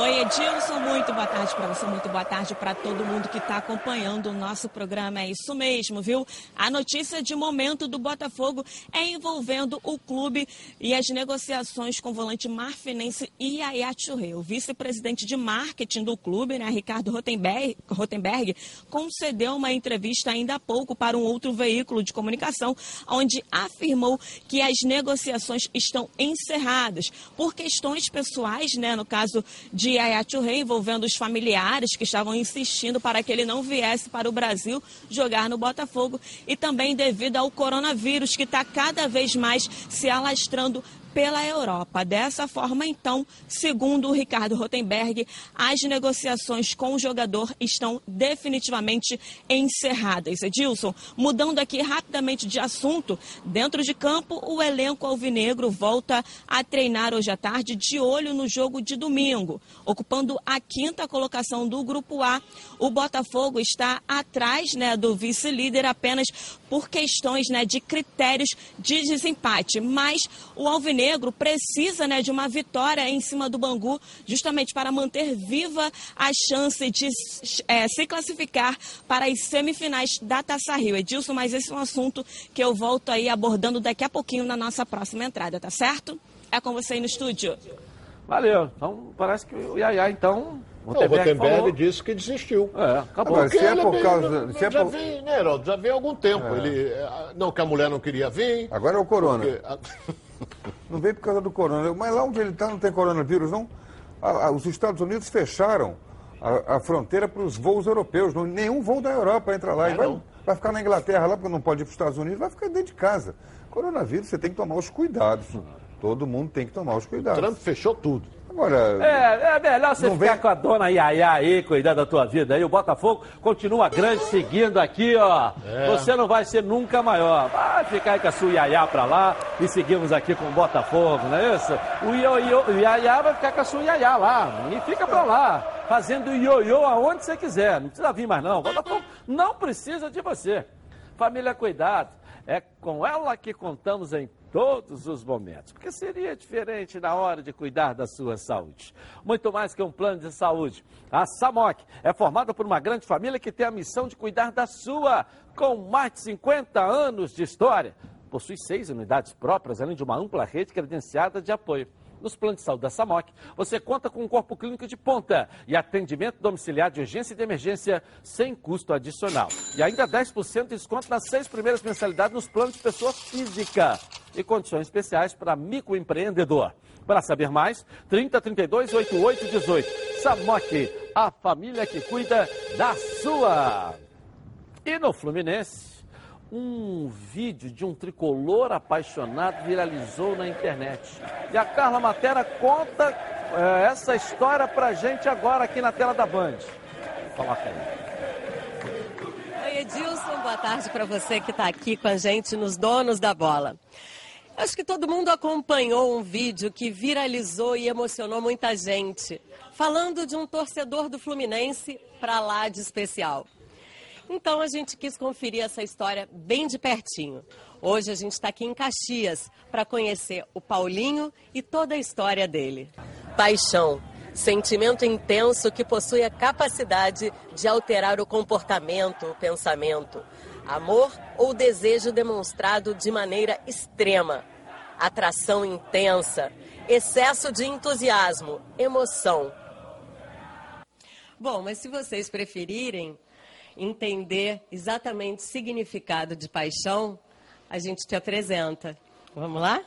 Oi, Edilson, muito boa tarde para você, muito boa tarde para todo mundo que está acompanhando o nosso programa. É isso mesmo, viu? A notícia de momento do Botafogo é envolvendo o clube e as negociações com o volante marfinense Iaya Churre. O vice-presidente de marketing do clube, né, Ricardo Rotenberg, Rotenberg, concedeu uma entrevista ainda há pouco para um outro veículo de comunicação, onde afirmou que as negociações estão encerradas por questões pessoais, né, no caso de Yaya Touré, envolvendo os familiares que estavam insistindo para que ele não viesse para o Brasil jogar no Botafogo e também devido ao coronavírus que está cada vez mais se alastrando pela Europa. Dessa forma, então, segundo o Ricardo Rotenberg, as negociações com o jogador estão definitivamente encerradas. Edilson, mudando aqui rapidamente de assunto, dentro de campo, o elenco alvinegro volta a treinar hoje à tarde de olho no jogo de domingo. Ocupando a quinta colocação do Grupo A, o Botafogo está atrás né, do vice-líder apenas por questões né, de critérios de desempate. Mas o Alvinegro precisa né, de uma vitória em cima do Bangu, justamente para manter viva a chance de é, se classificar para as semifinais da Taça Rio. Edilson, mas esse é um assunto que eu volto aí abordando daqui a pouquinho na nossa próxima entrada, tá certo? É com você aí no estúdio.
Valeu. Então, parece que o Yaya, então.
O Rotenberg disse que desistiu.
É, acabou.
Agora, se é por causa- se é
já
por-
vem, né, Heraldo? Já vem há algum tempo.
É.
Ele, eh, não, que a mulher não queria vir.
Agora é o corona.
porque-
Não veio por causa do corona. Mas lá onde ele está não tem coronavírus, não. A- a- os Estados Unidos fecharam a, a fronteira para os voos europeus. Não, nenhum voo da Europa entra lá.
É,
e vai, vai ficar na Inglaterra lá, porque não pode ir para os Estados Unidos, vai ficar dentro de casa. Coronavírus, você tem que tomar os cuidados. Todo mundo tem que tomar os cuidados.
Trump fechou tudo.
Agora.
É, é melhor você ficar
vem-
com a dona Yaya aí, cuidar da tua vida aí. O Botafogo continua grande, seguindo aqui, ó.
É.
Você não vai ser nunca maior. Vai ficar aí com a sua Yaya pra lá e seguimos aqui com o Botafogo, não é isso? O, ioiô, o Yaya vai ficar com a sua Yaya lá. E fica pra lá, fazendo ioiô aonde você quiser. Não precisa vir mais, não. O Botafogo não precisa de você. Família, cuidado. É com ela que contamos em todos os momentos, porque seria diferente na hora de cuidar da sua saúde. Muito mais que um plano de saúde. A SAMOC é formada por uma grande família que tem a missão de cuidar da sua, com mais de 50 anos de história. Possui seis unidades próprias, além de uma ampla rede credenciada de apoio. Nos planos de saúde da SAMOC, você conta com um corpo clínico de ponta e atendimento domiciliar de urgência e de emergência sem custo adicional. E ainda 10% de desconto nas seis primeiras mensalidades nos planos de pessoa física e condições especiais para microempreendedor. Para saber mais, 30 32 88 18. SAMOC, a família que cuida da sua. E no Fluminense, um vídeo de um tricolor apaixonado viralizou na internet. E a Carla Matera conta eh, essa história pra gente agora aqui na tela da Band. Coloca aí.
Edilson, boa tarde para você que está aqui com a gente nos Donos da Bola. Acho que todo mundo acompanhou um vídeo que viralizou e emocionou muita gente, falando de um torcedor do Fluminense para lá de especial. Então a gente quis conferir essa história bem de pertinho. Hoje a gente está aqui em Caxias para conhecer o Paulinho e toda a história dele. Paixão. sentimento intenso que possui a capacidade de alterar o comportamento, o pensamento. Amor ou desejo demonstrado de maneira extrema. Atração intensa, excesso de entusiasmo, emoção. Bom, mas se vocês preferirem entender exatamente o significado de paixão, a gente te apresenta. Vamos lá?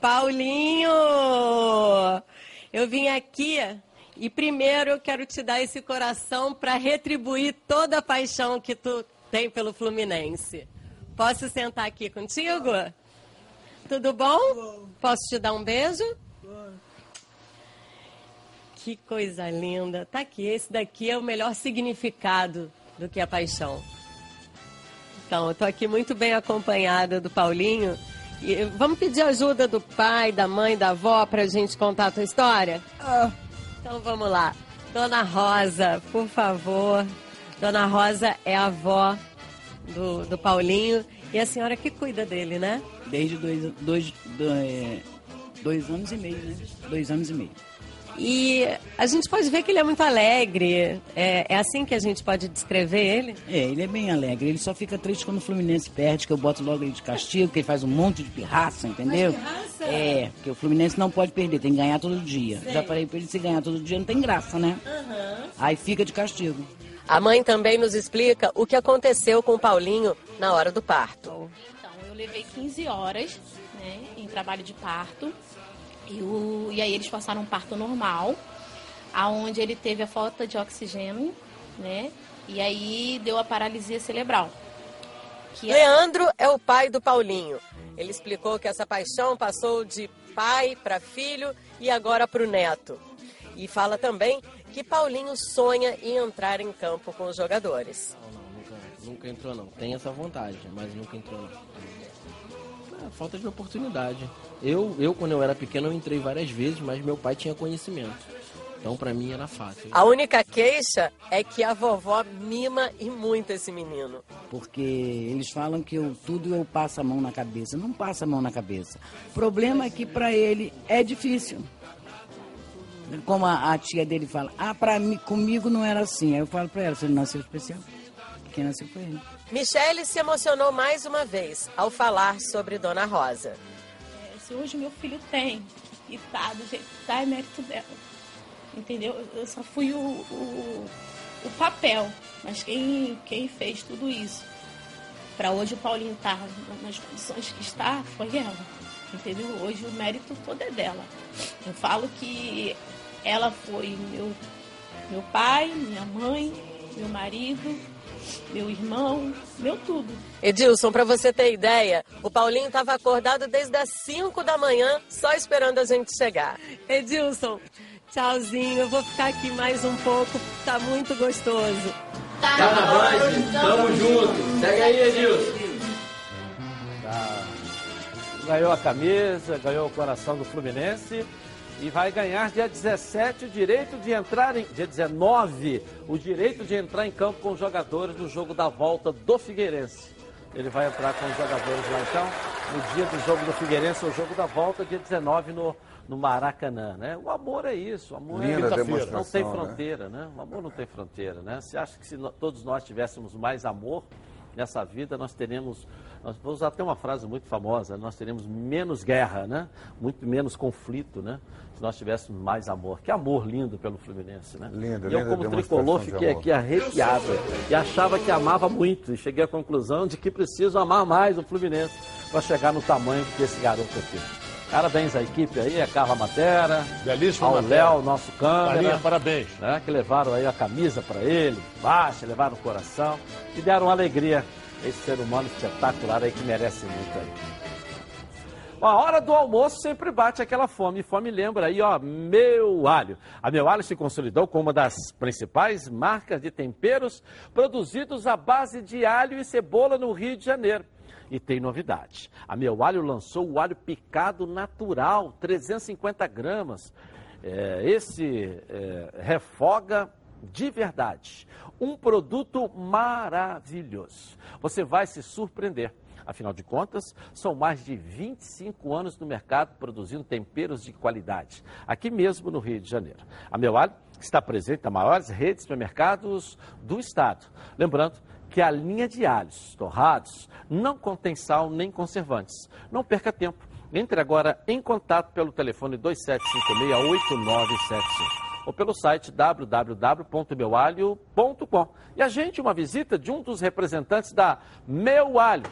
Paulinho! Eu vim aqui e primeiro eu quero te dar esse coração para retribuir toda a paixão que tu tem pelo Fluminense. Posso sentar aqui contigo? Tudo bom? Posso te dar um beijo? Que coisa linda. Tá aqui, esse daqui é o melhor significado do que a paixão. Então, eu tô aqui muito bem acompanhada do Paulinho. E vamos pedir ajuda do pai, da mãe, da avó para a gente contar a tua história?
Ah.
Então vamos lá. Dona Rosa, por favor. Dona Rosa é a avó do, do Paulinho e a senhora que cuida dele, né?
Desde dois, dois, dois, dois anos e meio, né? Dois anos e meio.
E a gente pode ver que ele é muito alegre. É, é, assim que a gente pode descrever ele?
É, ele é bem alegre. Ele só fica triste quando o Fluminense perde, que eu boto logo ele de castigo, que ele faz um monte de pirraça, entendeu?
pirraça?
É, porque o Fluminense não pode perder, tem que ganhar todo dia.
Sei.
Já falei pra ele, se ganhar todo dia não tem graça, né?
Uhum.
Aí fica de castigo.
A mãe também nos explica o que aconteceu com o Paulinho na hora do parto.
Então, eu levei 15 horas né, em trabalho de parto. E, o, e aí eles passaram um parto normal, aonde ele teve a falta de oxigênio, né? E aí deu a paralisia cerebral. Que é-
Leandro é o pai do Paulinho. Ele explicou que essa paixão passou de pai para filho e agora para o neto. E fala também que Paulinho sonha em entrar em campo com os jogadores.
Nunca, nunca entrou não. Tem essa vontade, mas nunca entrou não. É, falta de oportunidade. Eu, eu, quando eu era pequeno, eu entrei várias vezes, mas meu pai tinha conhecimento. Então, pra mim, era fácil.
A única queixa é que a vovó mima e muito esse menino.
Porque eles falam que eu, tudo eu passo a mão na cabeça. Não passa a mão na cabeça. O problema é que pra ele é difícil. Como a, a tia dele fala, ah, pra mim, comigo não era assim. Aí eu falo pra ela, você não nasceu especial. Quem nasceu foi ele.
Michele se emocionou mais uma vez ao falar sobre Dona Rosa.
É, se hoje meu filho tem e tá do jeito que tá, é mérito dela. Entendeu? Eu só fui o, o, o papel, mas quem, quem fez tudo isso para hoje o Paulinho estar tá nas condições que está foi ela. Entendeu? Hoje o mérito todo é dela. Eu falo que ela foi meu, meu pai, minha mãe, meu marido, meu irmão, meu tudo.
Edilson, para você ter ideia, o Paulinho estava acordado desde as 5 da manhã, só esperando a gente chegar. Edilson, tchauzinho, eu vou ficar aqui mais um pouco, tá muito gostoso.
Tá na Band, tamo junto. Segue aí, Edilson. Tá. Ganhou a camisa, ganhou o coração do Fluminense e vai ganhar dia 17 o direito de entrar em. Dia 19, o direito de entrar em campo com os jogadores no jogo da volta do Figueirense. Ele vai entrar com os jogadores lá então, no dia do jogo do Figueirense, o jogo da volta, dia 19 no, no Maracanã, né? O amor é isso, o amor
Linda
é não tem
né?
fronteira, né? O amor não tem fronteira, né? Você acha que se no- todos nós tivéssemos mais amor nessa vida, nós teríamos, nós vou usar até uma frase muito famosa, nós teríamos menos guerra, né? Muito menos conflito, né? Se nós tivéssemos mais amor. Que amor lindo pelo Fluminense, né?
Linda,
e eu como tricolor fiquei aqui arrepiado e achava que amava muito e cheguei à conclusão de que preciso amar mais o Fluminense para chegar no tamanho desse garoto aqui. Parabéns à equipe aí, a Carla Matera,
Belíssimo
ao
Matera.
Léo, nosso câmera.
Parabéns.
Né, que levaram aí a camisa para ele, baixa, levaram o coração e deram alegria a esse ser humano espetacular aí que merece muito aí. A hora do almoço sempre bate aquela fome. Fome lembra aí, ó, Meu Alho. A Meu Alho se consolidou como uma das principais marcas de temperos produzidos à base de alho e cebola no Rio de Janeiro. E tem novidade. A Meu Alho lançou o alho picado natural, 350 gramas. É, esse é, refoga de verdade. Um produto maravilhoso. Você vai se surpreender. Afinal de contas, são mais de 25 anos no mercado produzindo temperos de qualidade, aqui mesmo no Rio de Janeiro. A Meu Alho está presente nas maiores redes de supermercados do estado. Lembrando que a linha de alhos torrados não contém sal nem conservantes. Não perca tempo. Entre agora em contato pelo telefone 2756-8975 ou pelo site www.meualho.com e agende uma visita de um dos representantes da Meu Alho,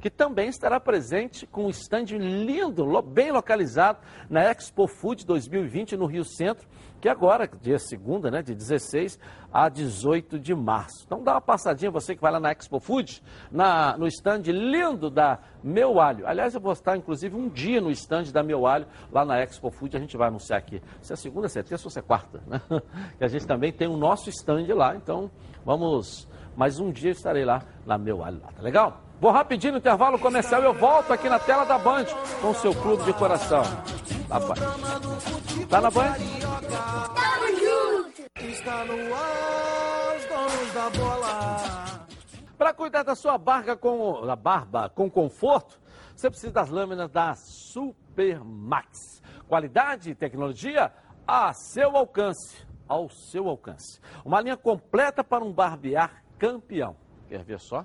que também estará presente com um stand lindo, bem localizado na Expo Food 2020 no Rio Centro, que agora, dia segunda, né, de 16 a 18 de março. Então dá uma passadinha, você que vai lá na Expo Food, na, no stand lindo da Meu Alho. Aliás, eu vou estar, inclusive, um dia no stand da Meu Alho, lá na Expo Food, a gente vai anunciar aqui. Se é segunda, se é terça ou se é quarta, né? Que a gente também tem o nosso stand lá, então vamos... Mais um dia eu estarei lá na Meu Alho, lá, tá legal? Vou rapidinho no intervalo comercial e eu volto aqui na tela da Band com o seu clube de coração. Tá, tá na Band?
Tamo junto! Está no ar, os donos da bola.
Para cuidar da sua barba com, da barba com conforto, você precisa das lâminas da Supermax. Qualidade e tecnologia a seu alcance. Ao seu alcance. Uma linha completa para um barbear campeão. Quer ver só?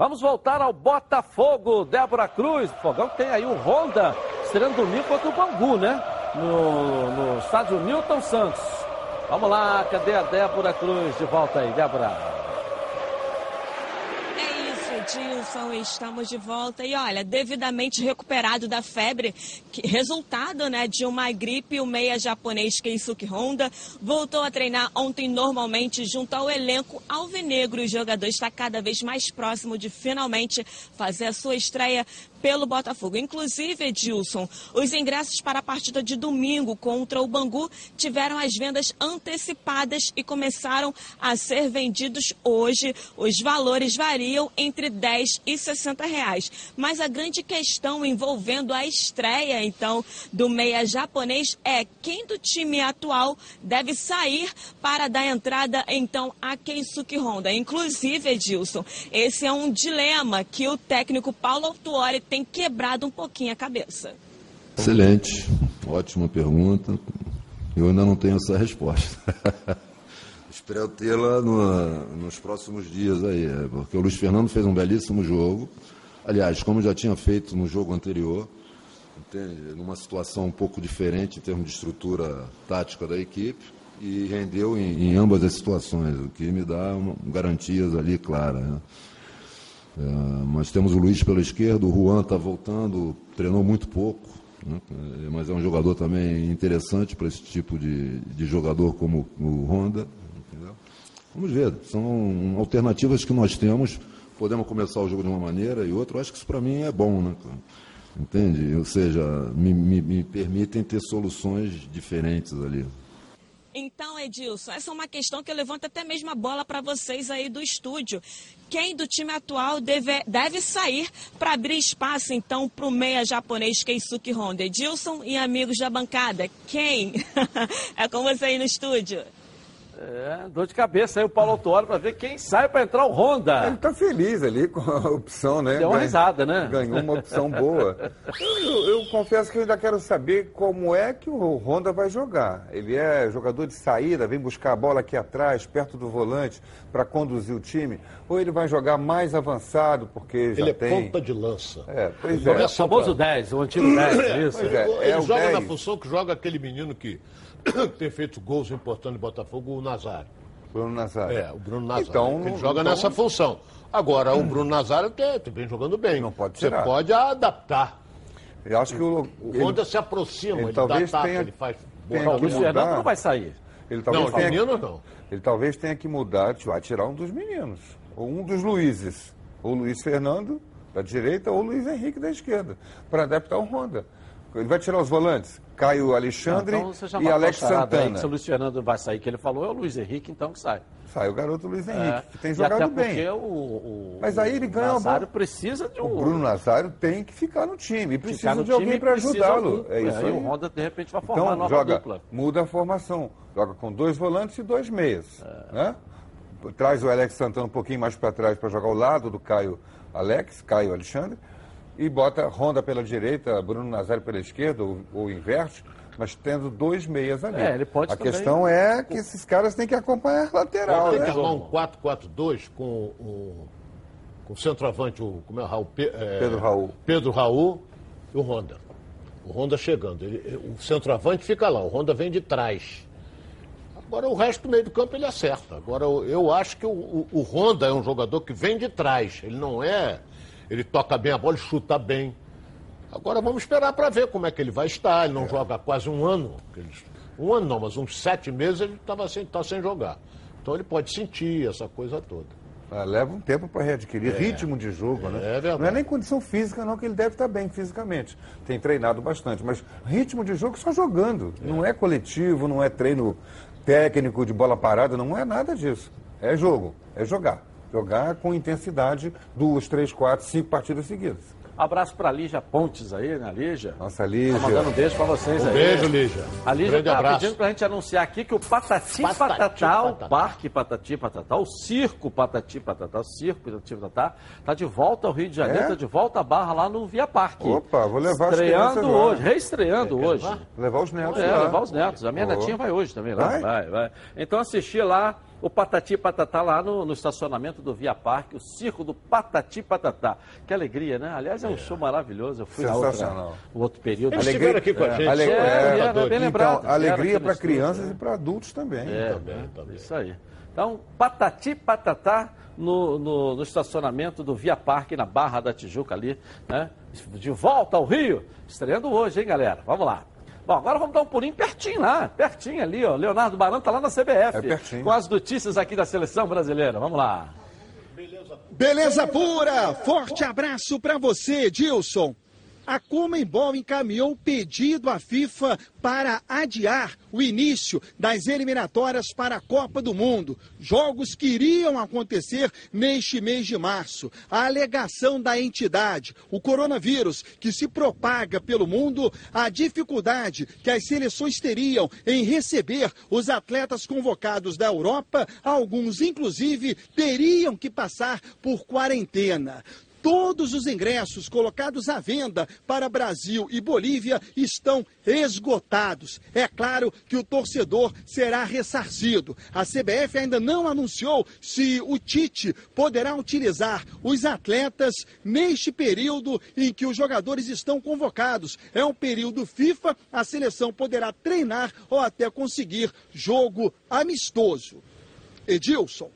Vamos voltar ao Botafogo, Débora Cruz. Fogão tem aí o Honda estreando domingo contra o Bangu, né? No, no estádio Newton Santos. Vamos lá, cadê a Débora Cruz? De volta aí, Débora.
Edilson, estamos de volta. E olha, devidamente recuperado da febre, que, resultado né, de uma gripe, o meia japonês Keisuke Honda voltou a treinar ontem normalmente junto ao elenco alvinegro. O jogador está cada vez mais próximo de finalmente fazer a sua estreia pelo Botafogo. Inclusive, Edilson, os ingressos para a partida de domingo contra o Bangu tiveram as vendas antecipadas e começaram a ser vendidos hoje. Os valores variam entre 10 e 60 reais. Mas a grande questão envolvendo a estreia, então, do meia japonês é quem do time atual deve sair para dar entrada, então, a Keisuke Honda. Inclusive, Edilson, esse é um dilema que o técnico Paulo Autuori tem quebrado um pouquinho a cabeça.
Excelente, ótima pergunta. Eu ainda não tenho essa resposta. Espero tê-la no, nos próximos dias aí, é, porque o Luiz Fernando fez um belíssimo jogo. Aliás, como já tinha feito no jogo anterior, entende? numa situação um pouco diferente em termos de estrutura tática da equipe, e rendeu em, em ambas as situações, o que me dá uma, garantias ali claras. Né? É, mas temos o Luiz pela esquerda, o Juan está voltando, treinou muito pouco, né? É, mas é um jogador também interessante para esse tipo de, de jogador como o Honda. Entendeu? Vamos ver, são alternativas que nós temos. Podemos começar o jogo de uma maneira e outra. Eu acho que isso para mim é bom, né? Entende? Ou seja, me, me, me permitem ter soluções diferentes ali.
Então, Edilson, essa é uma questão que eu levanto até mesmo a bola para vocês aí do estúdio. Quem do time atual deve, deve sair para abrir espaço, então, para o meia japonês Keisuke Honda? Edilson e amigos da bancada, quem? é com você aí no estúdio.
É, dor de cabeça aí o Paulo Autuori para ver quem sai para entrar o Honda.
Ele está feliz ali com a opção, né?
Deu uma risada, né?
Ganhou uma opção boa. Eu, eu, confesso que eu ainda quero saber como é que o Honda vai jogar. Ele é jogador de saída, vem buscar a bola aqui atrás, perto do volante, para conduzir o time. Ou ele vai jogar mais avançado, porque já
ele
tem...
Ele é ponta de lança.
É, pois é.
É o famoso 10, o antigo 10, isso.
É, ele é joga 10. na função que joga aquele menino que tem feito gols importantes no Botafogo, o Nazário.
Bruno Nazário.
É, o Bruno Nazário.
Então,
ele
não-
joga
então-
nessa função. Agora, o Bruno Nazário vem jogando bem. Não
pode
Você
tirar.
pode adaptar.
Eu acho que o,
O
ele-
Honda se aproxima,
ele
ele,
talvez
dá ataque,
tenha-
ele faz
tenha
boa
que
bola.
mudar.
vai sair.
Ele talvez
Não,
tenha,
menino não.
Ele talvez tenha que mudar, vai tirar um dos meninos. Ou um dos Luizes. Ou Luiz Fernando, da direita, ou Luiz Henrique, da esquerda. Para adaptar o Honda. Ele vai tirar os volantes. Caio Alexandre
Então,
e Alex
aí,
Santana.
Se o Luiz Fernando vai sair, que ele falou, é o Luiz Henrique, então que sai.
Sai o garoto Luiz Henrique,
É,
que tem jogado bem.
o, o
Mas aí ele ganha uma
Nazário
bola.
precisa de um...
O Bruno Nazário tem que ficar no time. E precisa de alguém para ajudá-lo. É isso
aí
aí.
o Honda, de repente, vai formar
Então,
uma nova
joga,
dupla.
muda a formação. Joga com dois volantes e dois meias.
É.
Né? Traz o Alex Santana um pouquinho mais para trás para jogar ao lado do Caio Alex, Caio Alexandre. E bota Honda pela direita, Bruno Nazário pela esquerda, ou, ou inverte, mas tendo dois meias ali.
É, ele pode
a
também-
questão é que esses caras têm que acompanhar a lateral.
Tem
né?
que armar um 4-4-2 com o, com o centroavante, o, como é o Raul? Pe- é,
Pedro Raul.
Pedro Raul e o Honda. O Honda chegando. Ele- o centroavante fica lá, o Honda vem de trás. Agora o resto do meio do campo ele acerta. Agora eu, eu acho que o, o, o Honda é um jogador que vem de trás. Ele não é. Ele toca bem a bola, ele chuta bem. Agora vamos esperar para ver como é que ele vai estar. Ele não joga há quase um ano. Um ano não, mas uns sete meses ele estava sem, tá sem jogar. Então ele pode sentir essa coisa toda.
Ah, leva um tempo para readquirir
É.
ritmo de jogo, né?
É verdade.
Não é nem condição física, não, que ele deve estar bem fisicamente. Tem treinado bastante, mas ritmo de jogo só jogando. Não é coletivo, não é treino técnico de bola parada, não é nada disso. É jogo, é jogar. Jogar com intensidade duas, três, quatro, cinco partidas seguidas.
Abraço pra Lígia Pontes aí, né, Lígia?
Nossa, Lígia.
Tá mandando um beijo pra vocês
Um
aí.
beijo, Lígia.
A Lígia
Grande
tá
abraço.
pedindo pra gente anunciar aqui que o Patati
Patati
Patatá, o. Parque Patati Patatá, o Circo Patati Patatá, o Circo Patati Patatá, tá de volta ao Rio de Janeiro,
É?
tá de volta à Barra lá no Via Parque.
Opa, vou levar
Estreando hoje, reestreando hoje.
Levar os netos
É,
lá.
levar os netos. A minha
Boa.
netinha vai hoje também lá.
Vai?
Vai, vai. Então assistir lá o Patati Patatá lá no, no estacionamento do Via Parque, o circo do Patati Patatá. Que alegria, né? Aliás, é um show maravilhoso. Eu fui na outra, no outro período.
Eles estiveram aqui com a gente.
Ale-
É,
é,
é, bem lembrado.
Então, alegria para crianças
né?
e para adultos também.
É,
Também,
né?
também.
Isso aí. Então, Patati Patatá no, no, no estacionamento do Via Parque, na Barra da Tijuca ali, né? De volta ao Rio. Estreando hoje, hein, galera? Vamos lá. Bom, agora vamos dar um pulinho pertinho lá, pertinho ali, ó. Leonardo Barão tá lá na CBF.
É pertinho.
Com as notícias aqui da seleção brasileira. Vamos lá.
Beleza pura! Forte abraço para você, Dilson. A Comembol encaminhou pedido à FIFA para adiar o início das eliminatórias para a Copa do Mundo. Jogos que iriam acontecer neste mês de março. A alegação da entidade, o coronavírus que se propaga pelo mundo, a dificuldade que as seleções teriam em receber os atletas convocados da Europa, alguns inclusive teriam que passar por quarentena. Todos os ingressos colocados à venda para Brasil e Bolívia estão esgotados. É claro que o torcedor será ressarcido. A CBF ainda não anunciou se o Tite poderá utilizar os atletas neste período em que os jogadores estão convocados. É um período FIFA, a seleção poderá treinar ou até conseguir jogo amistoso. Edilson.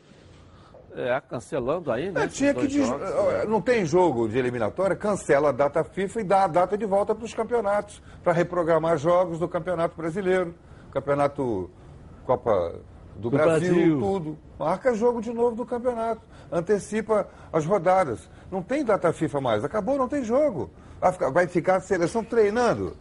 É, cancelando aí, né?
É, tinha que
jogos.
Não tem jogo de eliminatória, cancela a data FIFA e dá a data de volta para os campeonatos, para reprogramar jogos do Campeonato Brasileiro, Campeonato Copa do,
Do
Brasil,
Brasil.
tudo. Marca jogo de novo do campeonato, antecipa as rodadas. Não tem data FIFA mais, acabou, não tem jogo. Vai ficar a seleção treinando.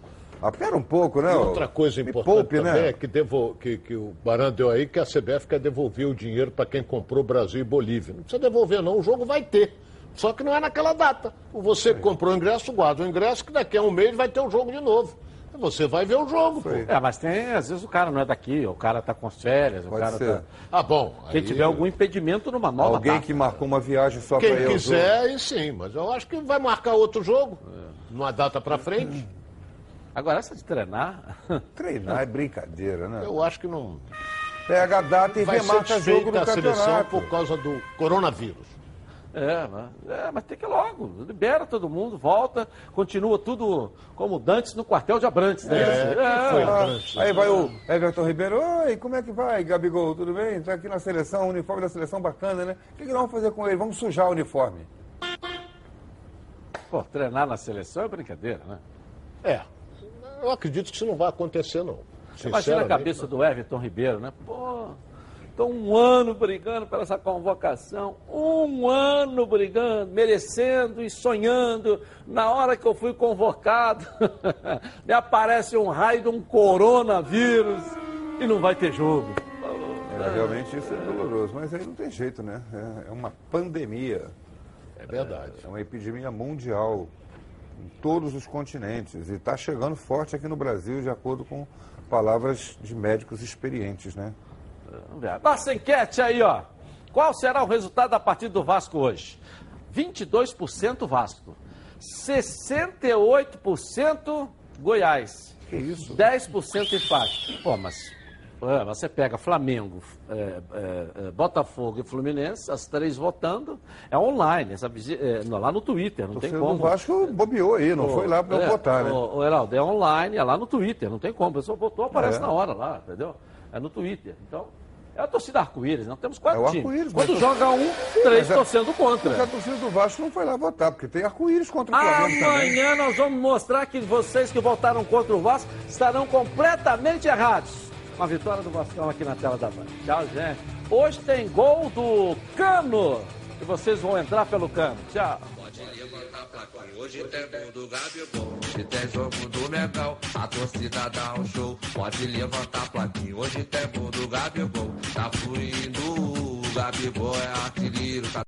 Ah, pera um pouco, né?
E outra coisa importante
poupe,
também
né?
é que, devo- que- que o Baran deu aí que a CBF quer devolver o dinheiro para quem comprou Brasil e Bolívia. Não precisa devolver, não, o jogo vai ter. Só que não é naquela data. Você que comprou o ingresso, guarda o ingresso, que daqui a um mês vai ter o jogo de novo. Você vai ver o jogo, pô.
É, mas tem, às vezes o cara não é daqui, o cara tá com as férias, o
Pode
cara
ser.
tá.
Ah, bom.
Quem
aí-
tiver algum impedimento numa nova
Alguém
data.
que marcou uma viagem só para
Quem
ir jogo.
quiser, aí sim, mas eu acho que vai marcar outro jogo,
É.
numa data para frente.
Agora, essa de treinar.
Treinar é brincadeira, né?
Eu acho que não.
Pega a data e
Vai
remarca jogo do
a seleção
campeonato.
por causa do coronavírus.
É, mas, é, mas tem que ir logo. Libera todo mundo, volta, continua tudo como dantes no quartel de Abrantes, né?
É, ah, aí vai o Everton Ribeiro, oi, como é que vai, Gabigol? Tudo bem? Está aqui na seleção, o uniforme da seleção bacana, né? O que, que nós vamos fazer com ele? Vamos sujar o uniforme.
Pô, treinar na seleção é brincadeira, né?
É. Eu acredito que isso não vai acontecer, não.
Imagina a cabeça do Everton Ribeiro, né? Pô, Estou um ano brigando por essa convocação, um ano brigando, merecendo e sonhando. Na hora que eu fui convocado, me aparece um raio de um coronavírus e não vai ter jogo.
É, realmente isso é doloroso, mas aí não tem jeito, né? É, é uma pandemia.
É verdade.
É uma epidemia mundial em todos os continentes e está chegando forte aqui no Brasil, de acordo com palavras de médicos experientes, né?
Nossa enquete aí, ó. Qual será o resultado da partida do Vasco hoje? 22% Vasco. 68% Goiás.
Que isso?
10% empate. Pô, mas é, você pega Flamengo, é, é, é, Botafogo e Fluminense, as três votando, é online, essa, é, lá no Twitter, não tem como.
O Vasco bobeou aí, não foi lá para
é,
votar, né?
O, o Heraldo, é online, é lá no Twitter, não tem como. A pessoa votou, aparece na hora lá, entendeu? É no Twitter. Então, é a torcida arco-íris, nós temos quatro
é
times. Quando joga um, três
mas
torcendo contra.
Mas a torcida do Vasco não foi lá votar, porque tem arco-íris contra o Flamengo.
Amanhã nós vamos mostrar que vocês que votaram contra o Vasco estarão completamente errados. Uma vitória do Vascão aqui na tela da Band. Tchau, gente. Hoje tem gol do Cano. E vocês vão entrar pelo Cano. Tchau.
Hoje tem gol do Gabigol, hoje tem jogo do Mengão, a torcida dá um show, pode levantar a plaquinha. Hoje tem gol do Gabigol, tá fluindo, o Gabigol é artilheiro, tá